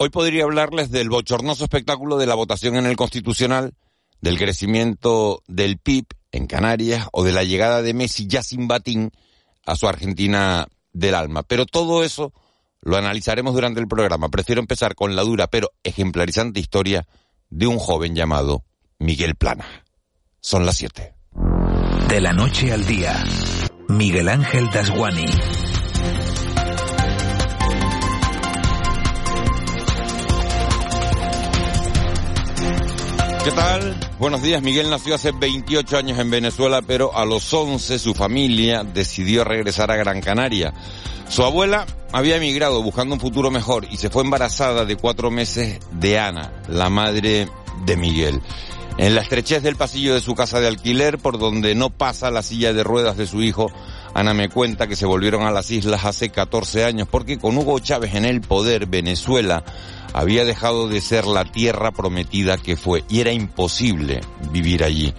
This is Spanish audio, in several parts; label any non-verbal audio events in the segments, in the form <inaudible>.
Hoy podría hablarles del bochornoso espectáculo de la votación en el Constitucional, del crecimiento del PIB en Canarias o de la llegada de Messi ya sin batín a su Argentina del alma. Pero todo eso lo analizaremos durante el programa. Prefiero empezar con la dura pero ejemplarizante historia de un joven llamado Miguel Plana. Son las siete. De la noche al día, Miguel Ángel Dasguani. ¿Qué tal? Buenos días. Miguel nació hace 28 años en Venezuela, pero a los 11 su familia decidió regresar a Gran Canaria. Su abuela había emigrado buscando un futuro mejor y se fue embarazada de cuatro meses de Ana, la madre de Miguel. En la estrechez del pasillo de su casa de alquiler, por donde no pasa la silla de ruedas de su hijo, Ana me cuenta que se volvieron a las islas hace 14 años porque con Hugo Chávez en el poder, Venezuela había dejado de ser la tierra prometida que fue y era imposible vivir allí.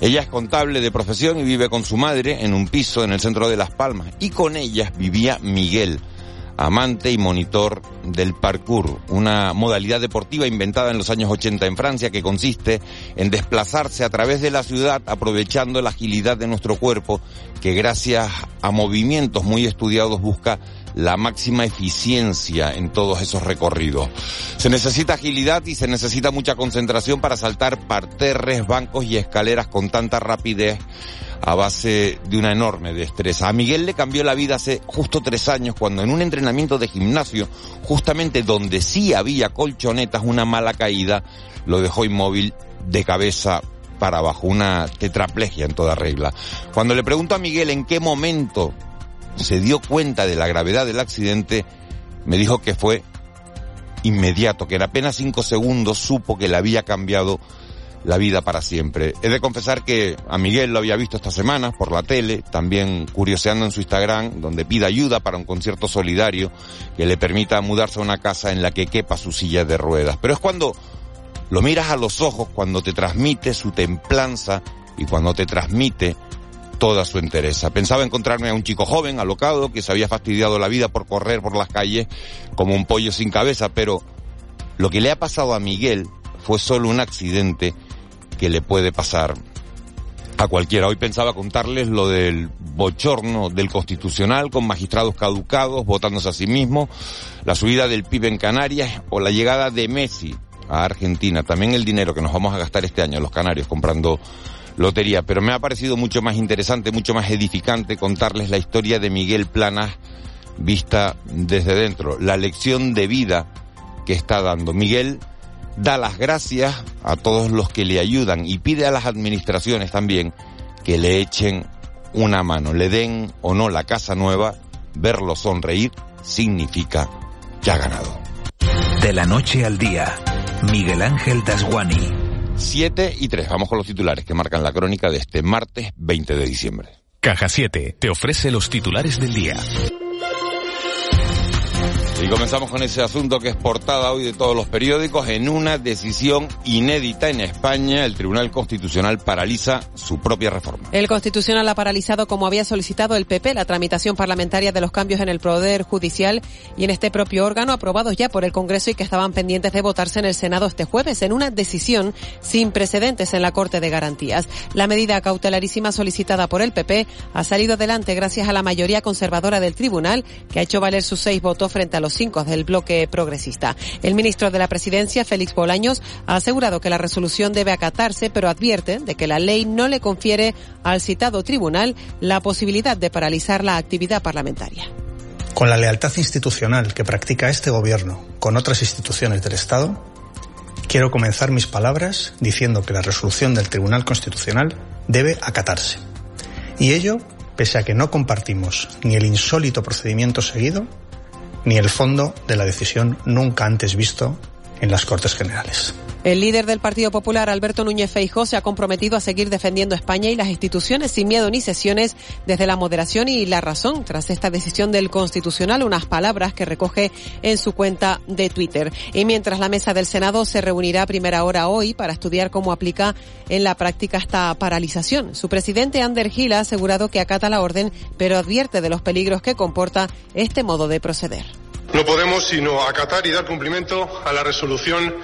Ella es contable de profesión y vive con su madre en un piso en el centro de Las Palmas y con ella vivía Miguel, amante y monitor del parkour, una modalidad deportiva inventada en los años 80 en Francia que consiste en desplazarse a través de la ciudad aprovechando la agilidad de nuestro cuerpo que gracias a movimientos muy estudiados busca la máxima eficiencia en todos esos recorridos. Se necesita agilidad y se necesita mucha concentración para saltar parterres, bancos y escaleras con tanta rapidez a base de una enorme destreza. A Miguel le cambió la vida hace justo tres años cuando en un entrenamiento de gimnasio, justamente donde sí había colchonetas, una mala caída lo dejó inmóvil de cabeza para abajo, una tetraplegia en toda regla. Cuando le pregunto a Miguel en qué momento se dio cuenta de la gravedad del accidente, me dijo que fue inmediato, que en apenas cinco segundos supo que le había cambiado la vida para siempre. He de confesar que a Miguel lo había visto esta semana por la tele, también curioseando en su Instagram, donde pide ayuda para un concierto solidario que le permita mudarse a una casa en la que quepa su silla de ruedas. Pero es cuando lo miras a los ojos, cuando te transmite su templanza y cuando te transmite toda su entereza. Pensaba encontrarme a un chico joven, alocado, que se había fastidiado la vida por correr por las calles como un pollo sin cabeza, pero lo que le ha pasado a Miguel fue solo un accidente que le puede pasar a cualquiera. Hoy pensaba contarles lo del bochorno del constitucional con magistrados caducados votándose a sí mismos, la subida del PIB en Canarias o la llegada de Messi a Argentina. También el dinero que nos vamos a gastar este año los canarios comprando lotería. Pero me ha parecido mucho más interesante, mucho más edificante contarles la historia de Miguel Planas vista desde dentro, la lección de vida que está dando. Miguel da las gracias a todos los que le ayudan y pide a las administraciones también que le echen una mano, le den o no la casa nueva, verlo sonreír significa que ha ganado. De la noche al día, Miguel Ángel Dasguani. 7 y 3, vamos con los titulares que marcan la crónica de este martes 20 de diciembre. Caja 7 te ofrece los titulares del día. Y comenzamos con ese asunto que es portada hoy de todos los periódicos. En una decisión inédita en España, el Tribunal Constitucional paraliza su propia reforma. El Constitucional ha paralizado, como había solicitado el PP, la tramitación parlamentaria de los cambios en el Poder Judicial y en este propio órgano, aprobados ya por el Congreso y que estaban pendientes de votarse en el Senado este jueves, en una decisión sin precedentes en la Corte de Garantías. La medida cautelarísima solicitada por el PP ha salido adelante gracias a la mayoría conservadora del Tribunal, que ha hecho valer sus seis votos frente a los cinco del bloque progresista. El ministro de la Presidencia, Félix Bolaños, ha asegurado que la resolución debe acatarse, pero advierte de que la ley no le confiere al citado tribunal la posibilidad de paralizar la actividad parlamentaria. Con la lealtad institucional que practica este gobierno con otras instituciones del Estado, quiero comenzar mis palabras diciendo que la resolución del Tribunal Constitucional debe acatarse. Y ello pese a que no compartimos ni el insólito procedimiento seguido, ni el fondo de la decisión nunca antes visto en las Cortes Generales. El líder del Partido Popular, Alberto Núñez Feijó, se ha comprometido a seguir defendiendo España y las instituciones sin miedo ni sesiones desde la moderación y la razón tras esta decisión del Constitucional, unas palabras que recoge en su cuenta de Twitter. Y mientras la mesa del Senado se reunirá a primera hora hoy para estudiar cómo aplica en la práctica esta paralización. Su presidente, Ander Gil, ha asegurado que acata la orden, pero advierte de los peligros que comporta este modo de proceder. No podemos sino acatar y dar cumplimiento a la resolución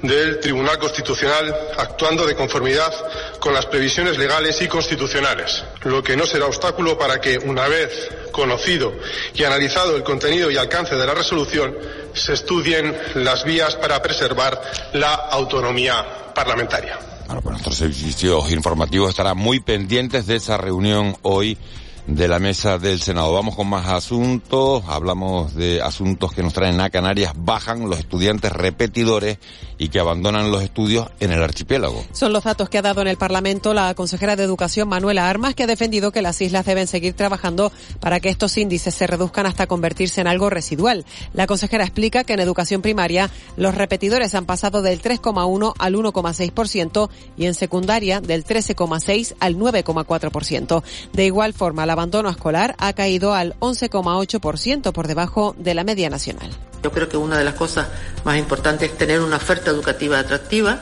del Tribunal Constitucional actuando de conformidad con las previsiones legales y constitucionales, lo que no será obstáculo para que, una vez conocido y analizado el contenido y alcance de la resolución, se estudien las vías para preservar la autonomía parlamentaria. Bueno, pues nuestros servicios informativos estarán muy pendientes de esa reunión hoy de la mesa del Senado. Vamos con más asuntos. Hablamos de asuntos que nos traen a Canarias. Bajan los estudiantes repetidores y que abandonan los estudios en el archipiélago. Son los datos que ha dado en el Parlamento la consejera de Educación Manuela Armas, que ha defendido que las islas deben seguir trabajando para que estos índices se reduzcan hasta convertirse en algo residual. La consejera explica que en educación primaria los repetidores han pasado del 3,1 al 1,6% y en secundaria del 13,6 al 9,4%. De igual forma, la abandono escolar ha caído al 11,8% por debajo de la media nacional. Yo creo que una de las cosas más importantes es tener una oferta educativa atractiva,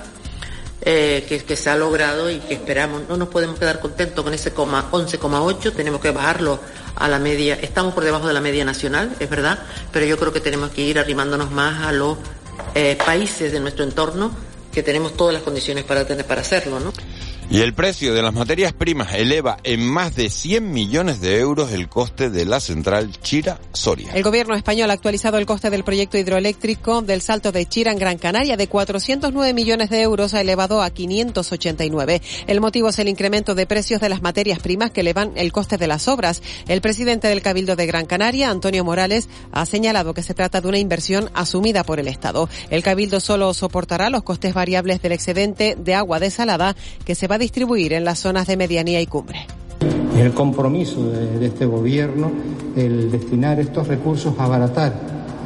eh, que, se ha logrado y que esperamos. No nos podemos quedar contentos con ese 11,8, tenemos que bajarlo a la media. Estamos por debajo de la media nacional, es verdad, pero yo creo que tenemos que ir arrimándonos más a los eh, países de nuestro entorno que tenemos todas las condiciones para, tener, para hacerlo, ¿no? Y el precio de las materias primas eleva en más de 100 millones de euros el coste de la central Chira-Soria. El gobierno español ha actualizado el coste del proyecto hidroeléctrico del Salto de Chira en Gran Canaria de 409 millones de euros ha elevado a 589. El motivo es el incremento de precios de las materias primas que elevan el coste de las obras. El presidente del Cabildo de Gran Canaria, Antonio Morales, ha señalado que se trata de una inversión asumida por el Estado. El Cabildo solo soportará los costes variables del excedente de agua desalada que se va a distribuir en las zonas de medianía y cumbre. El compromiso de, este gobierno, el destinar estos recursos a abaratar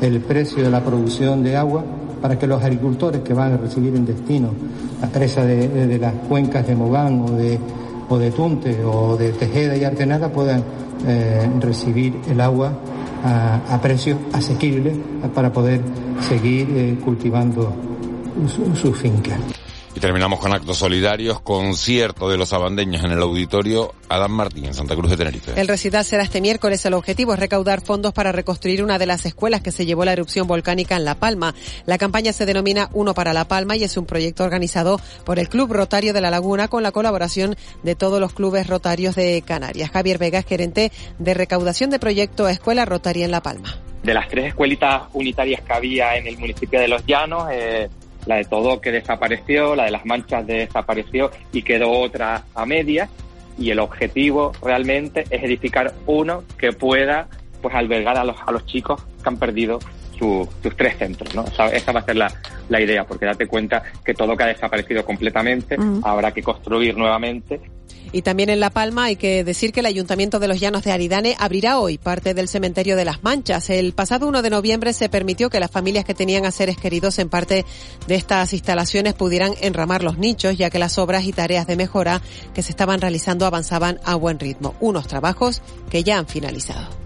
el precio de la producción de agua para que los agricultores que van a recibir en destino la presa de, las cuencas de Mogán o de, o Tunte o de Tejeda y Artenara puedan eh, recibir el agua a, a, precios asequibles para poder seguir eh, cultivando sus su fincas. Y terminamos con actos solidarios, concierto de los abandeños en el auditorio Adán Martín en Santa Cruz de Tenerife. El recital será este miércoles. El objetivo es recaudar fondos para reconstruir una de las escuelas que se llevó la erupción volcánica en La Palma. La campaña se denomina Uno para La Palma y es un proyecto organizado por el Club Rotario de La Laguna con la colaboración de todos los clubes rotarios de Canarias. Javier Vega es gerente de recaudación de proyecto Escuela Rotaria en La Palma. De las tres escuelitas unitarias que había en el municipio de Los Llanos, eh la de todo que desapareció, la de las manchas desapareció y quedó otra a medias y el objetivo realmente es edificar uno que pueda pues albergar a los, a los chicos que han perdido su, sus tres centros, ¿no? O sea, esa va a ser la, la idea, porque date cuenta que todo que ha desaparecido completamente, habrá que construir nuevamente y también en La Palma hay que decir que el Ayuntamiento de los Llanos de Aridane abrirá hoy parte del cementerio de las Manchas. El pasado 1 de noviembre se permitió que las familias que tenían a seres queridos en parte de estas instalaciones pudieran enramar los nichos, ya que las obras y tareas de mejora que se estaban realizando avanzaban a buen ritmo. Unos trabajos que ya han finalizado.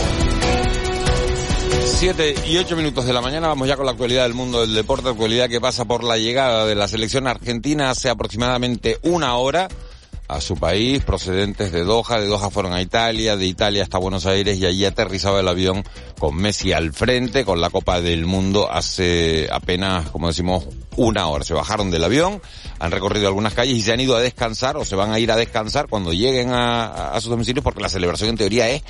7 y 8 minutos de la mañana vamos ya con la actualidad del mundo del deporte, actualidad que pasa por la llegada de la selección argentina hace aproximadamente una hora a su país, procedentes de Doha, de Doha fueron a Italia, de Italia hasta Buenos Aires y allí aterrizaba el avión con Messi al frente, con la Copa del Mundo hace apenas, como decimos, una hora. Se bajaron del avión, han recorrido algunas calles y se han ido a descansar o se van a ir a descansar cuando lleguen a, a sus domicilios porque la celebración en teoría es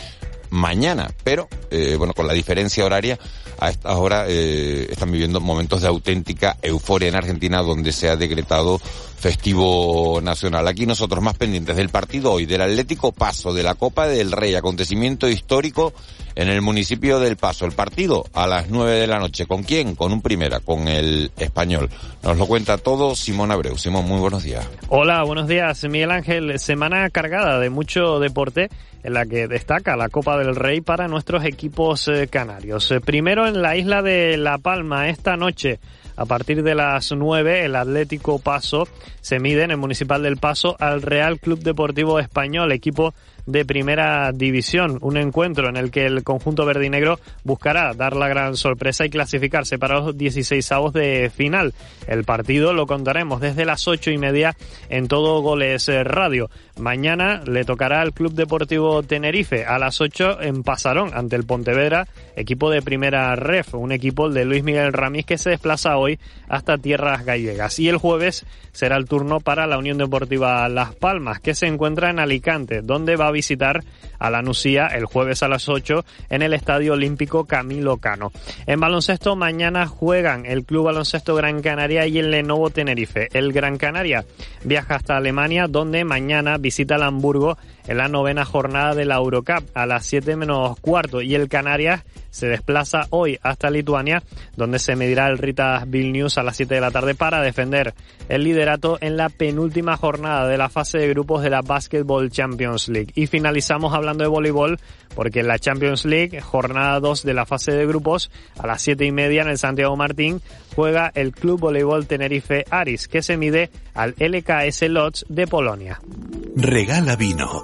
mañana, pero eh, bueno, con la diferencia horaria a esta hora eh, están viviendo momentos de auténtica euforia en Argentina donde se ha decretado festivo nacional. Aquí nosotros más pendientes del partido hoy, del Atlético Paso, de la Copa del Rey, acontecimiento histórico en el municipio del Paso. El partido a las nueve de la noche. ¿Con quién? Con un primera, con el español. Nos lo cuenta todo Simón Abreu. Simón, muy buenos días. Hola, buenos días, Miguel Ángel. Semana cargada de mucho deporte en la que destaca la Copa del Rey para nuestros equipos eh, canarios. Eh, primero en la isla de La Palma esta noche. A partir de las 9, el Atlético Paso se mide en el Municipal del Paso al Real Club Deportivo Español, equipo de primera división. Un encuentro en el que el conjunto verde y negro buscará dar la gran sorpresa y clasificarse para los 16 avos de final. El partido lo contaremos desde las ocho y media en todo Goles Radio. Mañana le tocará al Club Deportivo Tenerife a las 8 en Pasarón ante el Pontevedra, equipo de primera ref, un equipo de Luis Miguel Ramírez que se desplaza hoy hasta tierras gallegas. Y el jueves será el turno para la Unión Deportiva Las Palmas, que se encuentra en Alicante, donde va a visitar a la Nucía el jueves a las 8 en el Estadio Olímpico Camilo Cano. En baloncesto mañana juegan el Club Baloncesto Gran Canaria y el Lenovo Tenerife. El Gran Canaria viaja hasta Alemania donde mañana el Hamburgo en la novena jornada de la Eurocup a las 7 menos cuarto y el Canarias se desplaza hoy hasta Lituania, donde se medirá el Rita Vilnius a las 7 de la tarde para defender el liderato en la penúltima jornada de la fase de grupos de la Basketball Champions League. Y finalizamos hablando de voleibol, porque en la Champions League, jornada 2 de la fase de grupos, a las 7 y media en el Santiago Martín, juega el Club Voleibol Tenerife Aris, que se mide al LKS Lodz de Polonia. Regala vino,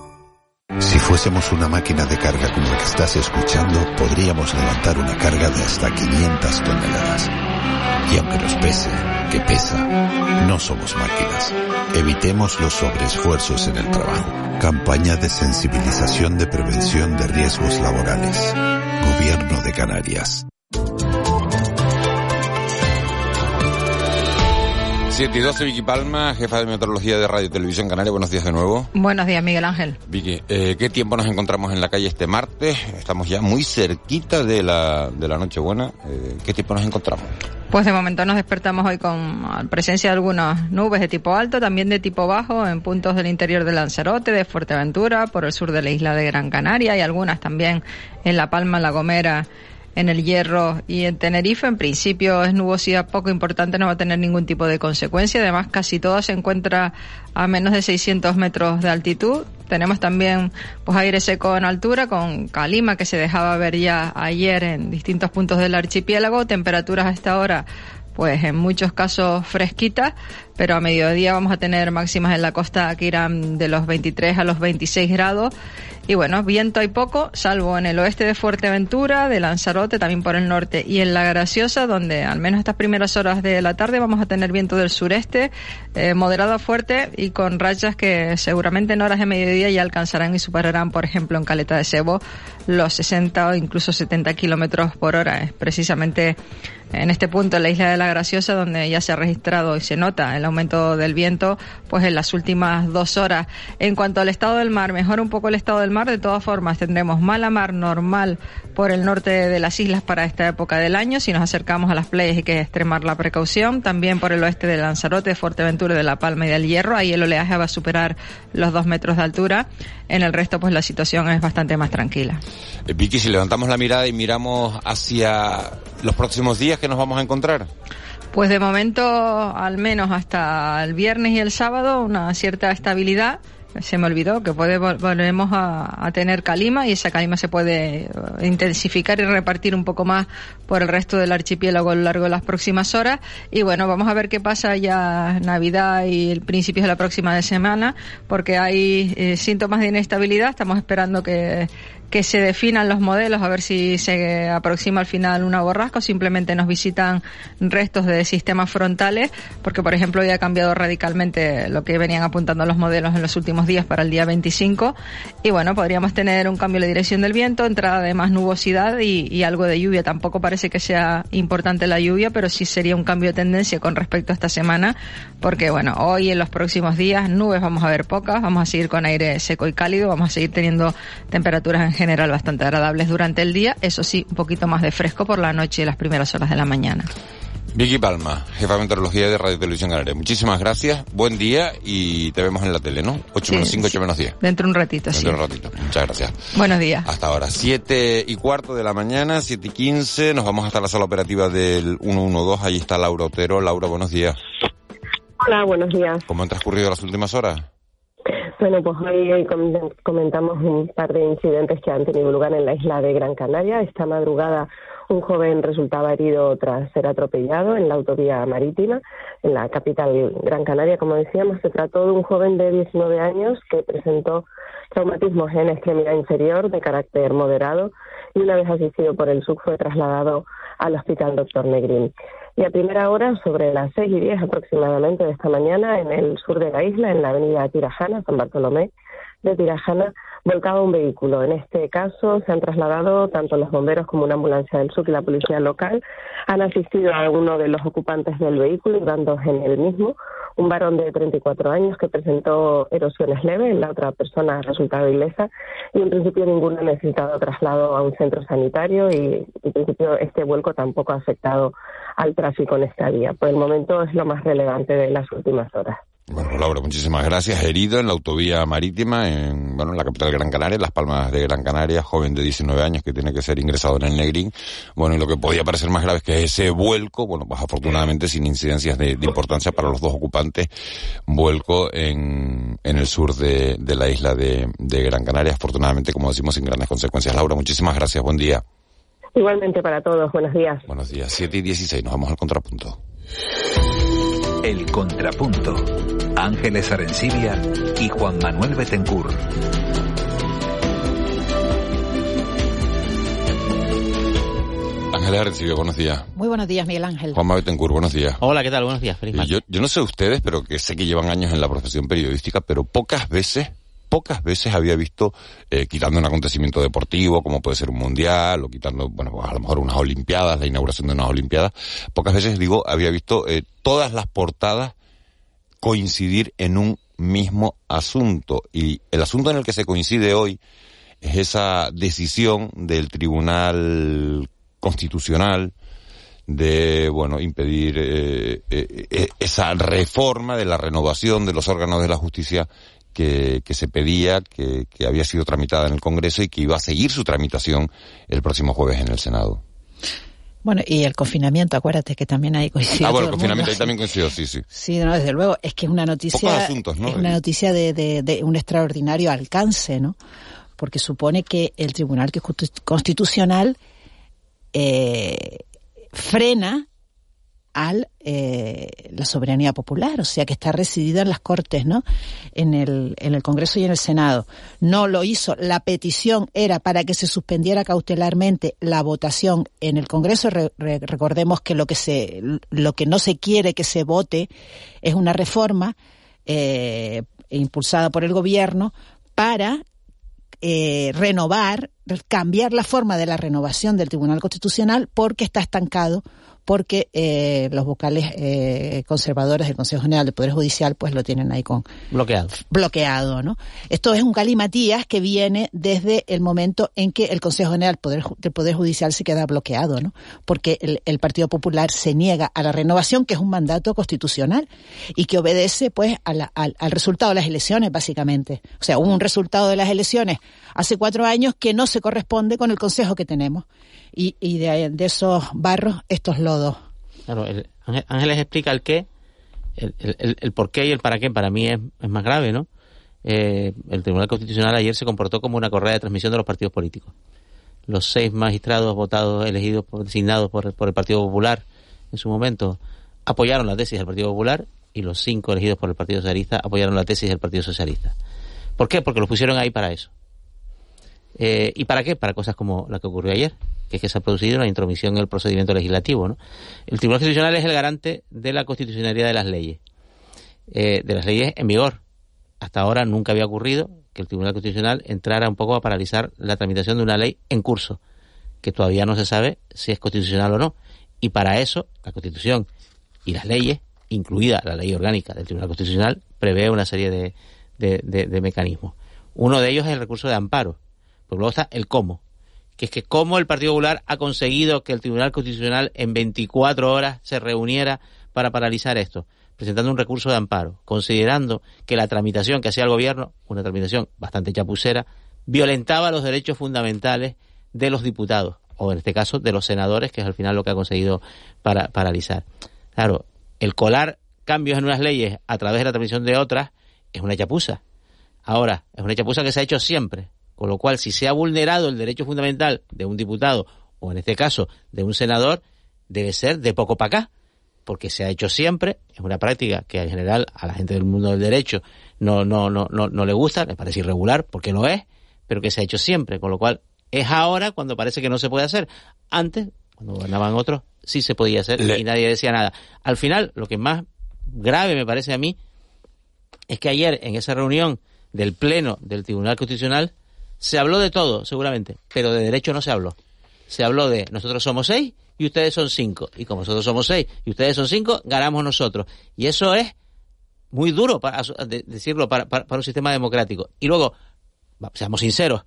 Si fuésemos una máquina de carga como la que estás escuchando, podríamos levantar una carga de hasta 500 toneladas. Y aunque nos pese, que pesa, no somos máquinas. Evitemos los sobreesfuerzos en el trabajo. Campaña de sensibilización de prevención de riesgos laborales. Gobierno de Canarias. 7 y 12, Vicky Palma, jefa de meteorología de Radio y Televisión Canaria. Buenos días de nuevo. Buenos días, Miguel Ángel. Vicky, eh, ¿qué tiempo nos encontramos en la calle este martes? Estamos ya muy cerquita de la, de la Nochebuena. Eh, ¿Qué tiempo nos encontramos? Pues de momento nos despertamos hoy con presencia de algunas nubes de tipo alto, también de tipo bajo en puntos del interior de Lanzarote, de Fuerteventura, por el sur de la isla de Gran Canaria y algunas también en La Palma, La Gomera en el Hierro y en Tenerife. En principio es nubosidad poco importante, no va a tener ningún tipo de consecuencia. Además, casi todo se encuentra a menos de 600 metros de altitud. Tenemos también pues aire seco en altura con calima que se dejaba ver ya ayer en distintos puntos del archipiélago. Temperaturas a esta hora pues en muchos casos fresquitas, pero a mediodía vamos a tener máximas en la costa que irán de los 23 a los 26 grados y bueno, viento hay poco, salvo en el oeste de Fuerteventura, de Lanzarote, también por el norte y en La Graciosa, donde al menos estas primeras horas de la tarde vamos a tener viento del sureste, eh, moderado a fuerte y con rachas que seguramente en horas de mediodía ya alcanzarán y superarán, por ejemplo, en Caleta de Cebo, los 60 o incluso 70 kilómetros por hora. Es precisamente en este punto, en la isla de la Graciosa, donde ya se ha registrado y se nota el aumento del viento, pues en las últimas dos horas. En cuanto al estado del mar, mejora un poco el estado del mar, de todas formas tendremos mala mar normal por el norte de las islas para esta época del año. Si nos acercamos a las playas hay que extremar la precaución. También por el oeste de Lanzarote, Fuerteventura, de La Palma y del Hierro, ahí el oleaje va a superar los dos metros de altura. En el resto, pues la situación es bastante más tranquila. Eh, Vicky, si levantamos la mirada y miramos hacia los próximos días, ¿qué nos vamos a encontrar? Pues de momento, al menos hasta el viernes y el sábado, una cierta estabilidad se me olvidó que puede, volvemos a, tener calima y esa calima se puede eh, intensificar y repartir un poco más por el resto del archipiélago a lo largo de las próximas horas. Y bueno, vamos a ver qué pasa ya Navidad y el principio de la próxima semana, porque hay eh, síntomas de inestabilidad. Estamos esperando que que se definan los modelos, a ver si se aproxima al final una borrasca o simplemente nos visitan restos de sistemas frontales, porque por ejemplo hoy ha cambiado radicalmente lo que venían apuntando los modelos en los últimos días para el día 25 y bueno, podríamos tener un cambio de dirección del viento, entrada de más nubosidad y, algo de lluvia. Tampoco parece que sea importante la lluvia, pero sí sería un cambio de tendencia con respecto a esta semana, porque bueno, hoy en los próximos días nubes vamos a ver pocas, vamos a seguir con aire seco y cálido, vamos a seguir teniendo temperaturas en general bastante agradables durante el día, eso sí, un poquito más de fresco por la noche y las primeras horas de la mañana. Vicky Palma, jefa de meteorología de Radio Televisión Canaria. Muchísimas gracias, buen día y te vemos en la tele, ¿no? 8 menos 5, 8 menos 10. Dentro de un ratito, Dentro de un ratito. Muchas gracias. Buenos días. Hasta ahora, 7 y cuarto de la mañana, 7 y 15. Nos vamos hasta la sala operativa del 112. Ahí está Laura Otero. Laura, buenos días. Hola, buenos días. ¿Cómo han transcurrido las últimas horas? Bueno, pues hoy comentamos un par de incidentes que han tenido lugar en la isla de Gran Canaria. Esta madrugada un joven resultaba herido tras ser atropellado en la autovía marítima en la capital Gran Canaria. Como decíamos, se trató de un joven de 19 años que presentó traumatismos en extremidad inferior de carácter moderado y una vez asistido por el SUC fue trasladado al hospital Dr. Negrín. Y a primera hora, sobre las seis y diez aproximadamente de esta mañana, en el sur de la isla, en la avenida Tirajana, San Bartolomé de Tirajana, volcaba un vehículo. En este caso se han trasladado tanto los bomberos como una ambulancia del SUC y la policía local. Han asistido a uno de los ocupantes del vehículo, dando en el mismo, un varón de 34 años que presentó erosiones leves, la otra persona ha resultado ilesa y en principio ninguno ha necesitado traslado a un centro sanitario y en principio este vuelco tampoco ha afectado al tráfico en esta vía. Por el momento es lo más relevante de las últimas horas. Bueno, Laura, muchísimas gracias. Herido en la autovía marítima en, bueno, en la capital de Gran Canaria, Las Palmas de Gran Canaria, joven de 19 años que tiene que ser ingresado en el Negrín. Bueno, y lo que podía parecer más grave es que ese vuelco, bueno, pues afortunadamente sin incidencias de, importancia para los dos ocupantes, vuelco en, en el sur de, de la isla de, de Gran Canaria, afortunadamente, como decimos, sin grandes consecuencias. Laura, muchísimas gracias. Buen día. Igualmente para todos. Buenos días. Buenos días. 7 y 16. Nos vamos al contrapunto. El Contrapunto. Ángeles Arencibia y Juan Manuel Betencur. Ángeles Arencibia, buenos días. Muy buenos días, Miguel Ángel. Juan Manuel Betancourt, buenos días. Hola, ¿qué tal? Buenos días. Feliz yo, yo no sé ustedes, pero que sé que llevan años en la profesión periodística, pero pocas veces pocas veces había visto, eh, quitando un acontecimiento deportivo, como puede ser un mundial, o quitando, bueno, a lo mejor unas olimpiadas, la inauguración de unas olimpiadas, pocas veces, digo, había visto eh, todas las portadas coincidir en un mismo asunto. Y el asunto en el que se coincide hoy es esa decisión del Tribunal Constitucional de bueno impedir eh, esa reforma de la renovación de los órganos de la justicia que, se pedía, que, había sido tramitada en el Congreso y que iba a seguir su tramitación el próximo jueves en el Senado. Bueno, y el confinamiento, acuérdate que también hay coincidió. Ah, bueno, el confinamiento ahí también coincidió, sí, sí. Sí, no, desde luego, es que es una noticia. Asuntos, ¿no? Es una noticia de, de, de, un extraordinario alcance, ¿no? Porque supone que el Tribunal Constitucional eh, frena al eh, la soberanía popular, o sea que está residida en las Cortes, ¿no? En el, en el Congreso y en el Senado. No lo hizo. La petición era para que se suspendiera cautelarmente la votación en el Congreso. recordemos que lo que se, lo que no se quiere que se vote es una reforma eh, impulsada por el gobierno para eh, renovar, cambiar la forma de la renovación del Tribunal Constitucional porque está estancado porque eh, los vocales eh, conservadores del Consejo General del Poder Judicial pues lo tienen ahí con bloqueado. Bloqueado, ¿no? Esto es un calimatías que viene desde el momento en que el Consejo General del Poder, Judicial se queda bloqueado, ¿no? Porque el, Partido Popular se niega a la renovación, que es un mandato constitucional y que obedece pues al, al resultado de las elecciones, básicamente. O sea, hubo un resultado de las elecciones hace cuatro años que no se corresponde con el Consejo que tenemos y, y de, esos barros estos lodos. Claro, el, Ángeles explica el qué, el, el, el, por qué y el para qué, para mí es, más grave, ¿no? Eh, el Tribunal Constitucional ayer se comportó como una correa de transmisión de los partidos políticos. Los seis magistrados votados, elegidos, designados por, por el Partido Popular en su momento, apoyaron la tesis del Partido Popular y los cinco elegidos por el Partido Socialista apoyaron la tesis del Partido Socialista. ¿Por qué? Porque los pusieron ahí para eso. Eh, ¿Y para qué? Para cosas como la que ocurrió ayer, que es que se ha producido una intromisión en el procedimiento legislativo. ¿no? El Tribunal Constitucional es el garante de la constitucionalidad de las leyes, eh, de las leyes en vigor. Hasta ahora nunca había ocurrido que el Tribunal Constitucional entrara un poco a paralizar la tramitación de una ley en curso, que todavía no se sabe si es constitucional o no. Y para eso, la Constitución y las leyes, incluida la ley orgánica del Tribunal Constitucional, prevé una serie de, de mecanismos. Uno de ellos es el recurso de amparo, pero luego está el cómo, que es que cómo el Partido Popular ha conseguido que el Tribunal Constitucional en 24 horas se reuniera para paralizar esto presentando un recurso de amparo, considerando que la tramitación que hacía el gobierno, una tramitación bastante chapucera, violentaba los derechos fundamentales de los diputados, o en este caso de los senadores, que es al final lo que ha conseguido para, paralizar. Claro, el colar cambios en unas leyes a través de la transmisión de otras es una chapuza. Ahora, es una chapuza que se ha hecho siempre, con lo cual si se ha vulnerado el derecho fundamental de un diputado, o en este caso de un senador, debe ser de poco para acá porque se ha hecho siempre, es una práctica que en general a la gente del mundo del derecho no, no, no, no, no le gusta, le parece irregular, porque no es, pero que se ha hecho siempre, con lo cual es ahora cuando parece que no se puede hacer. Antes, cuando gobernaban otros, sí se podía hacer y nadie decía nada. Al final, lo que más grave me parece a mí es que ayer en esa reunión del Pleno del Tribunal Constitucional se habló de todo, seguramente, pero de derecho no se habló. Se habló de nosotros somos seis y ustedes son cinco. Y como nosotros somos seis y ustedes son cinco, ganamos nosotros. Y eso es muy duro para decirlo para, para, un sistema democrático. Y luego, seamos sinceros,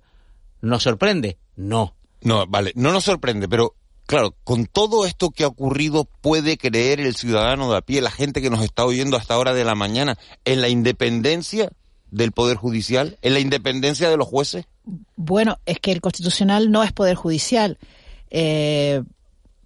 ¿nos sorprende? No. No, vale, no nos sorprende, pero claro, con todo esto que ha ocurrido, ¿puede creer el ciudadano de a pie, la gente que nos está oyendo hasta ahora de la mañana, en la independencia del Poder Judicial, en la independencia de los jueces? Bueno, es que el Constitucional no es Poder Judicial. Eh,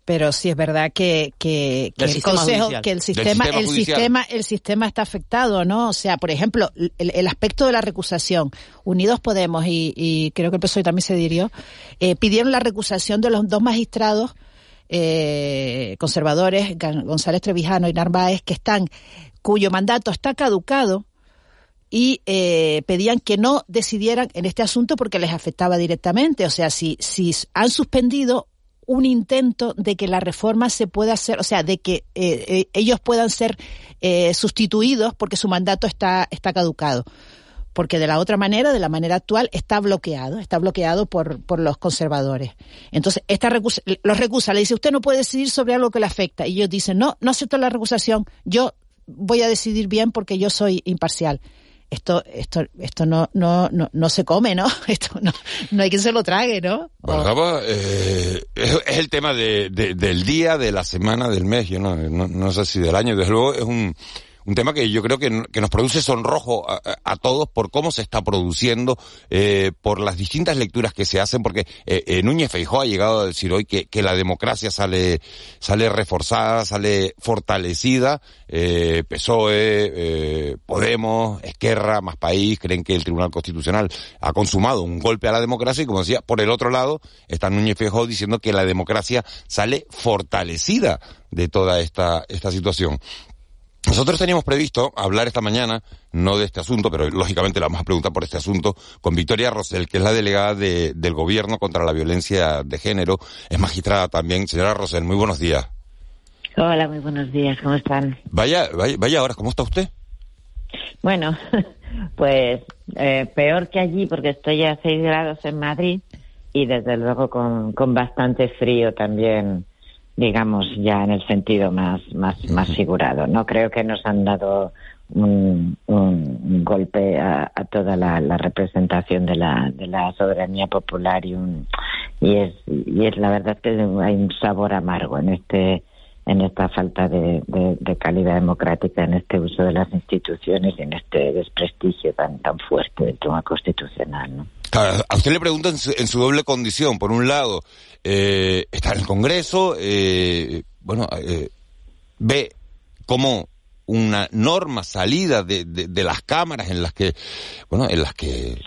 pero sí es verdad que, que, el consejo que el sistema, el sistema el sistema está afectado no o sea por ejemplo el, aspecto de la recusación Unidos Podemos y, creo que el PSOE también se dirió eh, pidieron la recusación de los dos magistrados eh, conservadores González Trevijano y Narváez que están cuyo mandato está caducado y eh, pedían que no decidieran en este asunto porque les afectaba directamente. O sea, si, si han suspendido un intento de que la reforma se pueda hacer, o sea, de que eh, eh, ellos puedan ser eh, sustituidos porque su mandato está, está caducado. Porque de la otra manera, de la manera actual, está bloqueado, está bloqueado por, por los conservadores. Entonces, esta recusa, los recusa, le dice, usted no puede decidir sobre algo que le afecta. Y ellos dicen, no, no acepto la recusación, yo voy a decidir bien porque yo soy imparcial esto esto esto no no no, no se come no <laughs> esto no no hay quien se lo trague no bueno, eh, es, el tema de, del día de la semana del mes yo no, no, no sé si del año. Desde luego es un un tema que yo creo que, nos produce sonrojo a, todos por cómo se está produciendo, eh, por las distintas lecturas que se hacen, porque eh, eh, Núñez Feijó ha llegado a decir hoy que, que, la democracia sale, sale reforzada, sale fortalecida, eh, PSOE, Podemos, Esquerra, Más País, creen que el Tribunal Constitucional ha consumado un golpe a la democracia y como decía, por el otro lado está Núñez Feijó diciendo que la democracia sale fortalecida de toda esta, esta situación. Nosotros teníamos previsto hablar esta mañana, no de este asunto, pero lógicamente la vamos a preguntar por este asunto, con Victoria Rosell, que es la delegada del Gobierno contra la Violencia de Género, es magistrada también. Señora Rosell, muy buenos días. Hola, muy buenos días, ¿cómo están? Vaya, vaya, vaya ahora, ¿cómo está usted? Bueno, <laughs> pues eh, peor que allí porque estoy a 6 grados en Madrid y desde luego con, con bastante frío también digamos, ya en el sentido más, más, más figurado. No creo que nos han dado un, un golpe a, toda la, representación de la, de la soberanía popular y un y es y es la verdad que hay un sabor amargo en este en esta falta de, de, calidad democrática, en este uso de las instituciones y en este desprestigio tan tan fuerte del tema constitucional, ¿no? A usted le preguntan en su, doble condición. Por un lado, eh, está en el Congreso, eh, bueno, eh, ve cómo una norma salida de, de, las cámaras en las que, bueno, en las que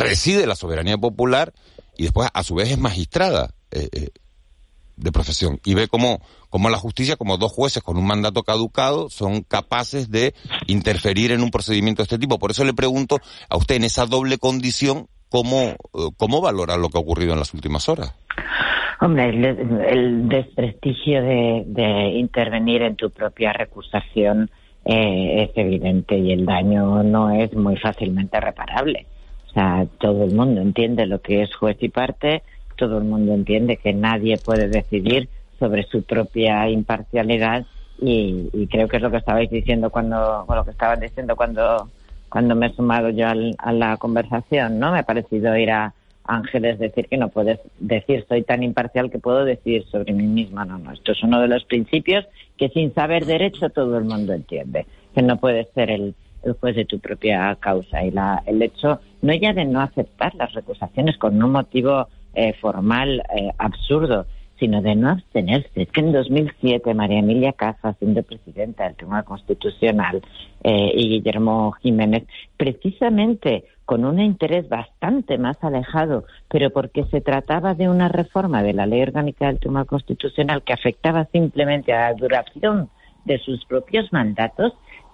reside la soberanía popular y después a su vez es magistrada de profesión y ve cómo, cómo la justicia, como dos jueces con un mandato caducado, son capaces de interferir en un procedimiento de este tipo. Por eso le pregunto a usted en esa doble condición, ¿cómo, eh, cómo valora lo que ha ocurrido en las últimas horas? Hombre, el, el desprestigio de, intervenir en tu propia recusación eh, es evidente y el daño no es muy fácilmente reparable. O sea, todo el mundo entiende lo que es juez y parte, todo el mundo entiende que nadie puede decidir sobre su propia imparcialidad y, y creo que es lo que estabais diciendo cuando, o lo que estaban diciendo cuando, cuando me he sumado yo al, a la conversación, ¿no? Me ha parecido ir a Ángeles decir que no puedes decir soy tan imparcial que puedo decir sobre mí misma. No, no, esto es uno de los principios que sin saber derecho todo el mundo entiende, que no puedes ser el, el juez de tu propia causa. Y la, el hecho no ya de no aceptar las recusaciones con un motivo eh, formal eh, absurdo, sino de no abstenerse. Es que en 2007 María Emilia Casa, siendo presidenta del Tribunal Constitucional, eh, y Guillermo Jiménez, precisamente con un interés bastante más alejado, pero porque se trataba de una reforma de la ley orgánica del Tribunal Constitucional que afectaba simplemente a la duración de sus propios mandatos,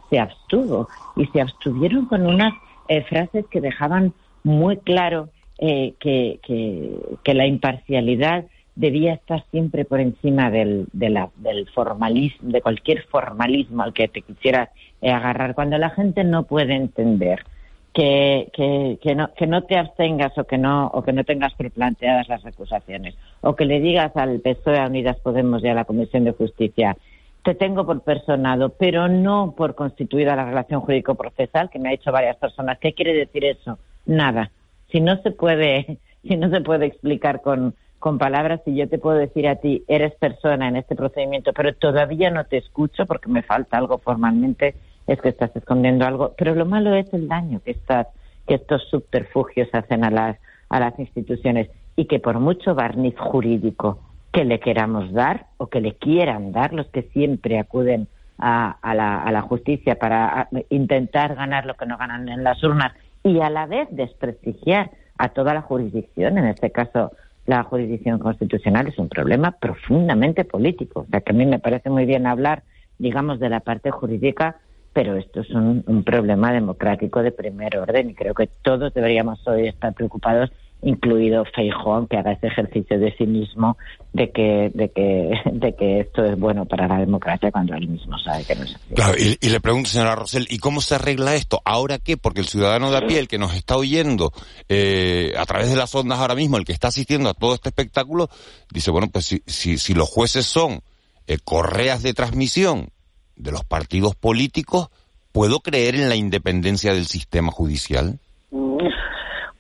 se abstuvo y se abstuvieron con unas eh, frases que dejaban muy claro eh, que la imparcialidad debía estar siempre por encima del, del formalismo, de cualquier formalismo al que te quisieras eh, agarrar. Cuando la gente no puede entender que, que, que, no, que no te abstengas o que no, o que no tengas preplanteadas las acusaciones, o que le digas al PSOE, a Unidas Podemos y a la Comisión de Justicia, te tengo por personado, pero no por constituida la relación jurídico-procesal, que me ha dicho varias personas. ¿Qué quiere decir eso? Nada. Si no se puede, <laughs> si no se puede explicar con, con palabras y yo te puedo decir a ti, eres persona en este procedimiento, pero todavía no te escucho porque me falta algo formalmente, es que estás escondiendo algo. Pero lo malo es el daño que, estás, que estos subterfugios hacen a las, a las instituciones y que por mucho barniz jurídico que le queramos dar o que le quieran dar los que siempre acuden a, a, la, a la justicia para intentar ganar lo que no ganan en las urnas y a la vez desprestigiar a toda la jurisdicción, en este caso la jurisdicción constitucional es un problema profundamente político. O sea, que a mí me parece muy bien hablar, digamos, de la parte jurídica, pero esto es un, un problema democrático de primer orden y creo que todos deberíamos hoy estar preocupados incluido Feijón, que haga ese ejercicio de cinismo de que, de que, <laughs> de que esto es bueno para la democracia cuando él mismo sabe que no es así. Claro, y, y, le pregunto, señora Rosell, ¿y cómo se arregla esto? ¿Ahora qué? Porque el ciudadano de a pie, el que nos está oyendo eh, a través de las ondas ahora mismo, el que está asistiendo a todo este espectáculo, dice, bueno, pues si, si, si los jueces son eh, correas de transmisión de los partidos políticos, ¿puedo creer en la independencia del sistema judicial?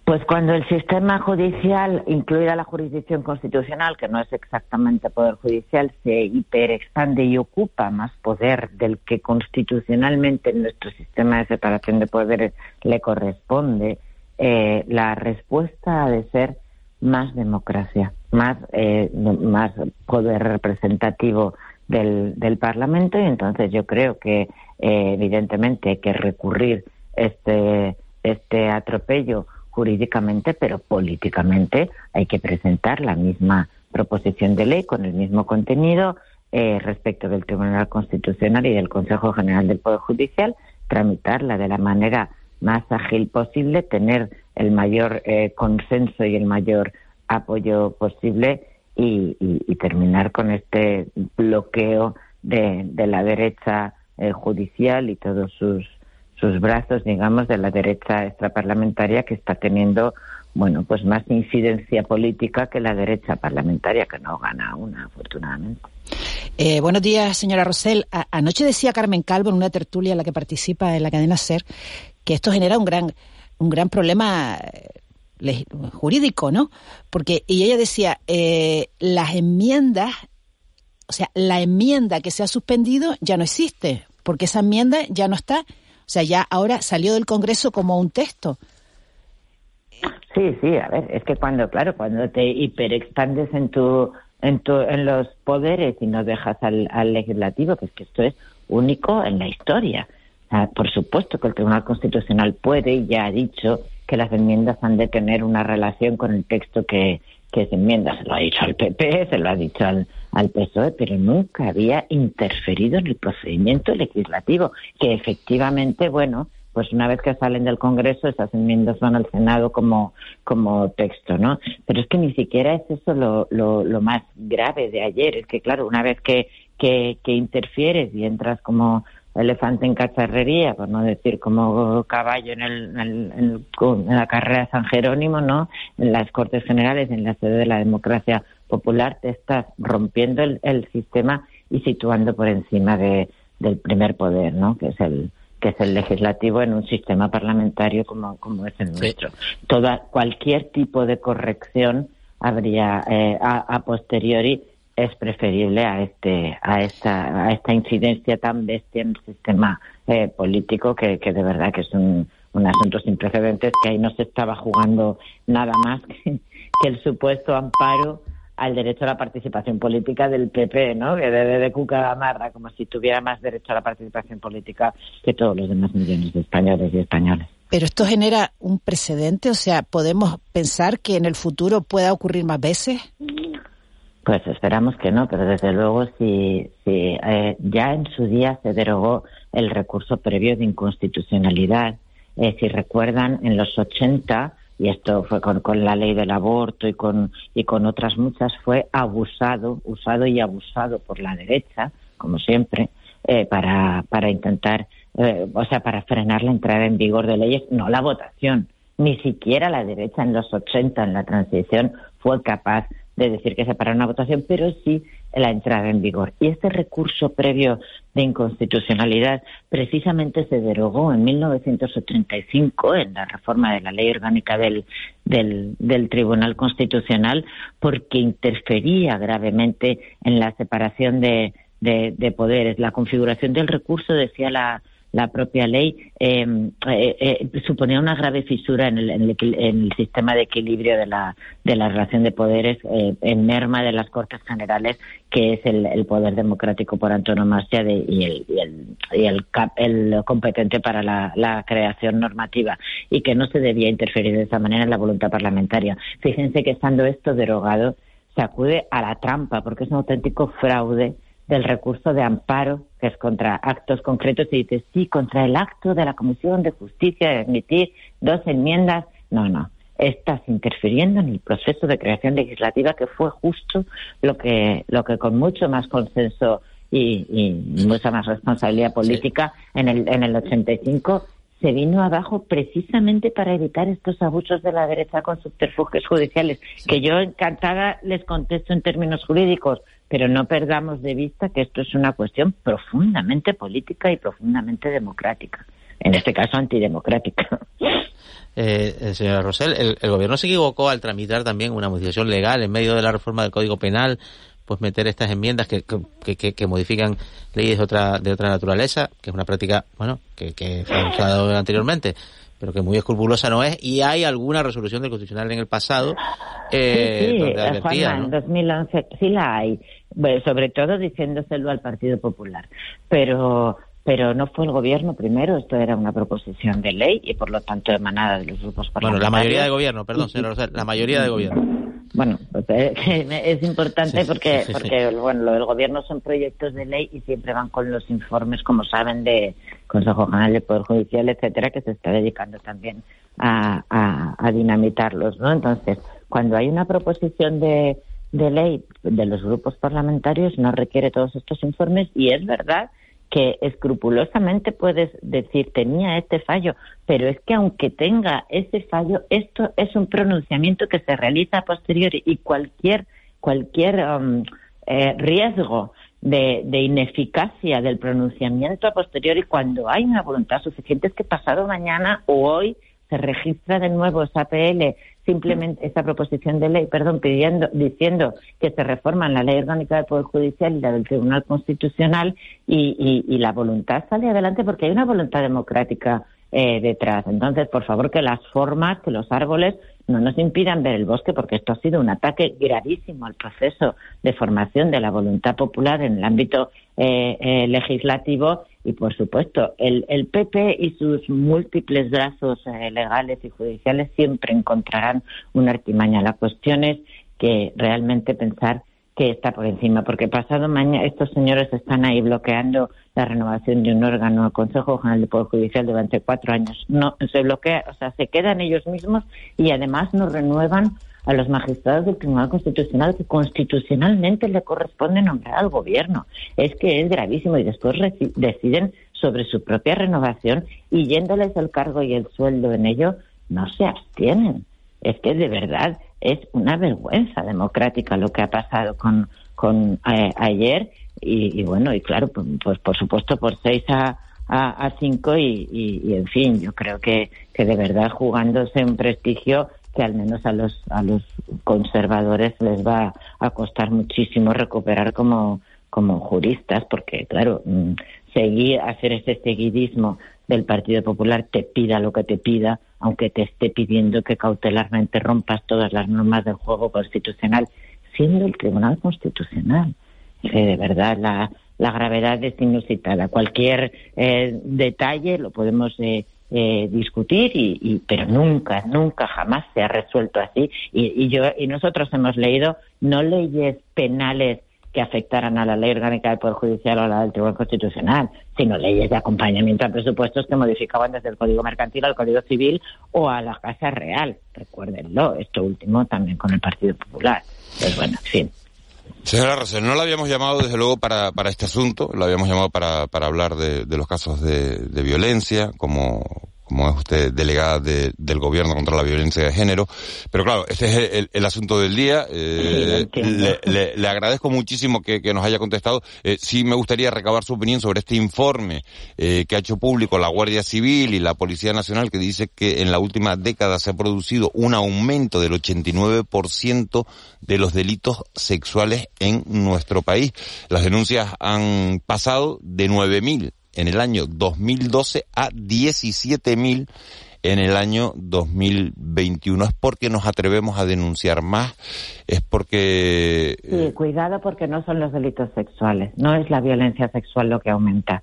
Pues cuando el sistema judicial, incluida la jurisdicción constitucional, que no es exactamente poder judicial, se hiperexpande y ocupa más poder del que constitucionalmente en nuestro sistema de separación de poderes le corresponde, eh, la respuesta ha de ser más democracia, más, eh, más poder representativo del, del Parlamento. Y entonces yo creo que eh, evidentemente hay que recurrir este, este atropello jurídicamente, pero políticamente hay que presentar la misma proposición de ley con el mismo contenido eh, respecto del Tribunal Constitucional y del Consejo General del Poder Judicial, tramitarla de la manera más ágil posible, tener el mayor eh, consenso y el mayor apoyo posible y, terminar con este bloqueo de, de la derecha eh, judicial y todos sus sus brazos, digamos, de la derecha extraparlamentaria que está teniendo, bueno, pues más incidencia política que la derecha parlamentaria, que no gana una, afortunadamente. Eh, buenos días, señora Rosell. Anoche decía Carmen Calvo en una tertulia en la que participa en la cadena SER que esto genera un gran, un gran problema eh, jurídico, ¿no? Porque, y ella decía, eh, las enmiendas, o sea, la enmienda que se ha suspendido ya no existe, porque esa enmienda ya no está sea, ya ahora salió del Congreso como un texto. Sí, sí, a ver, es que cuando, claro, cuando te hiperexpandes en tu, en tu, en los poderes y no dejas al, al legislativo, que es que esto es único en la historia. O por supuesto que el Tribunal Constitucional puede y ya ha dicho que las enmiendas han de tener una relación con el texto que, que es enmienda. Se lo ha dicho al PP, se lo ha dicho al, al PSOE, pero nunca había interferido en el procedimiento legislativo, que efectivamente, bueno, pues una vez que salen del Congreso, esas enmiendas van al Senado como, como texto, ¿no? Pero es que ni siquiera es eso lo, lo, lo más grave de ayer. Es que, claro, una vez que, que, que interfieres y entras como elefante en cacharrería, por no decir como caballo en, el, en, en, la carrera de San Jerónimo, ¿no? En las Cortes Generales, en la sede de la democracia popular, te estás rompiendo el, el sistema y situando por encima de, del primer poder, ¿no? Que es el que es el legislativo en un sistema parlamentario como, como es el nuestro. Toda cualquier tipo de corrección habría eh, a, a posteriori es preferible a este a esta a esta incidencia tan bestia en el sistema eh, político que, que, de verdad que es un, un, asunto sin precedentes que ahí no se estaba jugando nada más <laughs> que, el supuesto amparo al derecho a la participación política del PP, ¿no? Que de, de Cuca Amarra, como si tuviera más derecho a la participación política que todos los demás millones de españoles y españoles. Pero esto genera un precedente, o sea, podemos pensar que en el futuro pueda ocurrir más veces. Pues esperamos que no, pero desde luego si, si eh, ya en su día se derogó el recurso previo de inconstitucionalidad, eh, si recuerdan en los 80 y esto fue con, con, la ley del aborto y con y con otras muchas fue abusado, usado y abusado por la derecha, como siempre, eh, para para intentar, eh, o sea, para frenar la entrada en vigor de leyes, no la votación. Ni siquiera la derecha en los 80 en la transición fue capaz de decir que se para una votación, pero sí la entrada en vigor. Y este recurso previo de inconstitucionalidad precisamente se derogó en 1985 en la reforma de la ley orgánica del, del, Tribunal Constitucional porque interfería gravemente en la separación de, de poderes. La configuración del recurso, decía la, la propia ley eh, eh, eh, suponía una grave fisura en el, en, en el, sistema de equilibrio de la, de la relación de poderes eh, en merma de las Cortes Generales, que es el, poder democrático por antonomasia de, y, el, y, y cap, el competente para la, la, creación normativa y que no se debía interferir de esa manera en la voluntad parlamentaria. Fíjense que estando esto derogado, se acude a la trampa porque es un auténtico fraude del recurso de amparo, que es contra actos concretos, y dice, sí, contra el acto de la Comisión de Justicia de admitir dos enmiendas. No, no. Estás interfiriendo en el proceso de creación legislativa que fue justo lo que, lo que con mucho más consenso y, y mucha más responsabilidad política sí. en, el, en el 85 se vino abajo precisamente para evitar estos abusos de la derecha con subterfugios judiciales, que yo encantada les contesto en términos jurídicos, pero no perdamos de vista que esto es una cuestión profundamente política y profundamente democrática, en este caso antidemocrática. Eh, eh, señora Rosell, el, gobierno se equivocó al tramitar también una modificación legal en medio de la reforma del Código Penal, pues meter estas enmiendas que, que, que, que modifican leyes de otra, de otra naturaleza, que es una práctica, bueno, que, que se ha dado anteriormente pero que muy escrupulosa no es, y hay alguna resolución del Constitucional en el pasado eh, sí, sí, donde advertía, Juanma, ¿no? en 2011 sí la hay, bueno, sobre todo diciéndoselo al Partido Popular, pero pero no fue el gobierno primero, esto era una proposición de ley y por lo tanto emanada de los grupos parlamentarios. Bueno, la mayoría de gobierno, perdón, señor Rosell, la mayoría de gobierno. Bueno, pues <laughs> es importante sí, porque, sí, sí, porque bueno, lo del gobierno son proyectos de ley y siempre van con los informes, como saben, de Consejo General de Poder Judicial, etcétera, que se está dedicando también a, dinamitarlos, ¿no? Entonces, cuando hay una proposición de, de ley de los grupos parlamentarios, no requiere todos estos informes y es verdad que escrupulosamente puedes decir tenía este fallo, pero es que aunque tenga ese fallo, esto es un pronunciamiento que se realiza a posteriori y cualquier cualquier um, eh, riesgo de, de, ineficacia del pronunciamiento a posteriori cuando hay una voluntad suficiente es que pasado mañana o hoy se registra de nuevo esa PL, simplemente esa proposición de ley, perdón, pidiendo, diciendo que se reforman la ley orgánica del Poder Judicial y la del Tribunal Constitucional y, y, y la voluntad sale adelante porque hay una voluntad democrática eh, detrás. Entonces, por favor, que las formas, que los árboles no nos impidan ver el bosque, porque esto ha sido un ataque gravísimo al proceso de formación de la voluntad popular en el ámbito eh, eh, legislativo y, por supuesto, el, el, PP y sus múltiples brazos eh, legales y judiciales siempre encontrarán una artimaña. La cuestión es que realmente pensar que está por encima, porque pasado mañana estos señores están ahí bloqueando la renovación de un órgano, el Consejo General de Poder Judicial durante cuatro años. No se bloquea, o sea, se quedan ellos mismos y además no renuevan a los magistrados del Tribunal Constitucional que constitucionalmente le corresponde nombrar al gobierno. Es que es gravísimo y después deciden sobre su propia renovación y yéndoles el cargo y el sueldo en ello, no se abstienen. Es que de verdad es una vergüenza democrática lo que ha pasado con, con eh, ayer. Y, bueno, y claro, pues, pues por supuesto por seis a, a, cinco y, y, en fin, yo creo que, que de verdad jugándose un prestigio que al menos a los, a los conservadores les va a costar muchísimo recuperar como, como juristas, porque claro, mm, seguir, hacer ese seguidismo del Partido Popular te pida lo que te pida, aunque te esté pidiendo que cautelarmente rompas todas las normas del juego constitucional, siendo el Tribunal Constitucional. de verdad, la, la gravedad es inusitada. Cualquier eh, detalle lo podemos eh, eh, discutir, y, pero nunca, nunca, jamás se ha resuelto así. Y, y, yo y nosotros hemos leído no leyes penales que afectaran a la ley orgánica del Poder Judicial o a la del Tribunal Constitucional, sino leyes de acompañamiento a presupuestos que modificaban desde el Código Mercantil al Código Civil o a la Casa Real. Recuérdenlo, esto último también con el Partido Popular. Pues bueno, en fin. Señora Rosel, no la habíamos llamado desde luego para, para este asunto, la habíamos llamado para, para hablar de, los casos de violencia, como, como es usted delegada del gobierno contra la violencia de género. Pero claro, este es el, asunto del día. Eh, le, agradezco muchísimo que, nos haya contestado. Eh, sí me gustaría recabar su opinión sobre este informe eh, que ha hecho público la Guardia Civil y la Policía Nacional que dice que en la última década se ha producido un aumento del 89% de los delitos sexuales en nuestro país. Las denuncias han pasado de 9.000 en el año 2012 a 17.000 en el año 2021. ¿Es porque nos atrevemos a denunciar más? ¿Es porque...? Sí, cuidado porque no son los delitos sexuales, no es la violencia sexual lo que aumenta.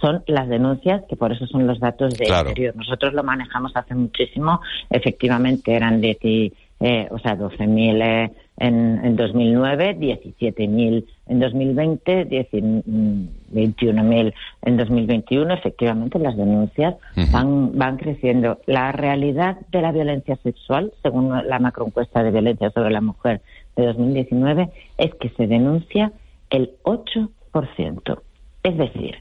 Son las denuncias, que por eso son los datos de interior. Nosotros lo manejamos hace muchísimo. Efectivamente, eran de, eh, o sea, 12.000 eh, en, en 2009, 17.000 en 2020, 21.000 en 2021. Efectivamente, las denuncias van, van creciendo. La realidad de la violencia sexual, según la macroencuesta de violencia sobre la mujer de 2019, es que se denuncia el 8%. Es decir,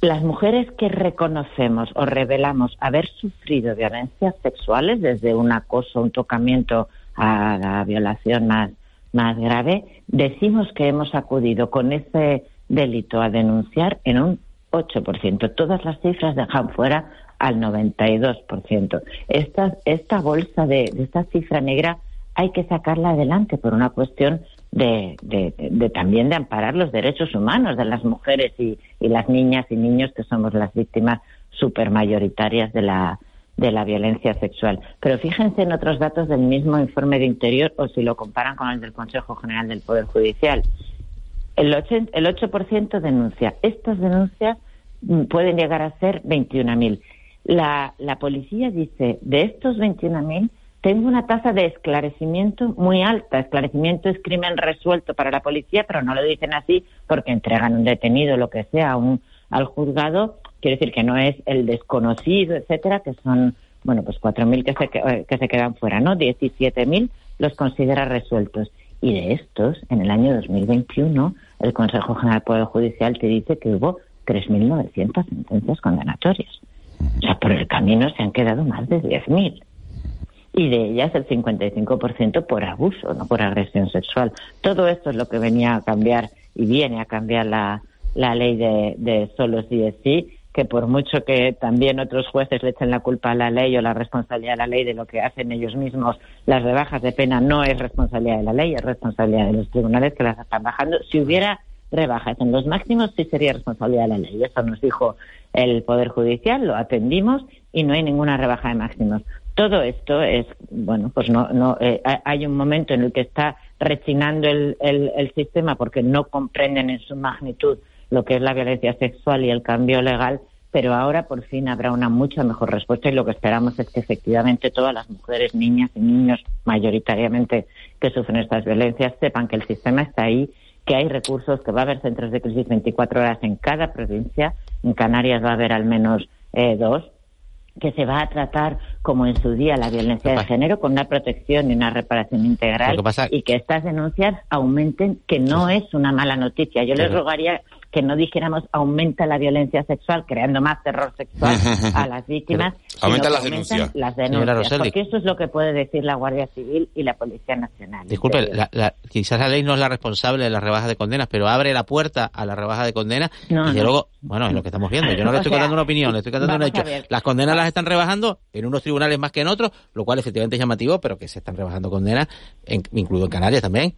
las mujeres que reconocemos o revelamos haber sufrido violencias sexuales, desde un acoso, un tocamiento, a la violación más, más grave, decimos que hemos acudido con ese delito a denunciar en un 8%. Todas las cifras dejan fuera al 92%. Esta, esta bolsa de, esta cifra negra hay que sacarla adelante por una cuestión de, de, también de amparar los derechos humanos de las mujeres y, y las niñas y niños que somos las víctimas supermayoritarias de la, de la violencia sexual. Pero fíjense en otros datos del mismo informe de Interior o si lo comparan con el del Consejo General del Poder Judicial. El 8%, el 8 denuncia. Estas denuncias mm, pueden llegar a ser 21.000. La, la policía dice, de estos 21.000, tengo una tasa de esclarecimiento muy alta. Esclarecimiento es crimen resuelto para la policía, pero no lo dicen así porque entregan un detenido, lo que sea, un, al juzgado Quiere decir que no es el desconocido, etcétera, que son, bueno, pues 4.000 que se, eh, que se quedan fuera, ¿no? 17.000 los considera resueltos. Y de estos, en el año 2021, el Consejo General del Poder Judicial te dice que hubo 3.900 sentencias condenatorias. O sea, por el camino se han quedado más de 10.000. Y de ellas el 55% por abuso, no por agresión sexual. Todo esto es lo que venía a cambiar y viene a cambiar la, la ley de, de solo sí es sí que por mucho que también otros jueces le echen la culpa a la ley o la responsabilidad a la ley de lo que hacen ellos mismos, las rebajas de pena no es responsabilidad de la ley, es responsabilidad de los tribunales que las están bajando. Si hubiera rebajas en los máximos, sí sería responsabilidad de la ley. Eso nos dijo el Poder Judicial, lo atendimos y no hay ninguna rebaja de máximos. Todo esto es, bueno, pues no, no eh, hay un momento en el que está rechinando el, el, el sistema porque no comprenden en su magnitud lo que es la violencia sexual y el cambio legal, pero ahora por fin habrá una mucha mejor respuesta y lo que esperamos es que efectivamente todas las mujeres, niñas y niños mayoritariamente que sufren estas violencias sepan que el sistema está ahí, que hay recursos, que va a haber centros de crisis 24 horas en cada provincia, en Canarias va a haber al menos eh, dos, que se va a tratar como en su día la violencia de género con una protección y una reparación integral y que estas denuncias aumenten, que no es una mala noticia. Yo les rogaría que no dijéramos aumenta la violencia sexual, creando más terror sexual <laughs> a las víctimas. Aumenta las denuncias. Las denuncias, porque eso es lo que puede decir la Guardia Civil y la Policía Nacional. Disculpe, quizás la ley no es la responsable de la rebaja de condenas, pero abre la puerta a la rebaja de condenas y luego, bueno, es lo que estamos viendo. Yo no <laughs> le estoy contando una opinión, le estoy contando un hecho. Las condenas las están rebajando en unos tribunales más que en otros, lo cual efectivamente es llamativo, pero que se están rebajando condenas, incluido en Canarias también.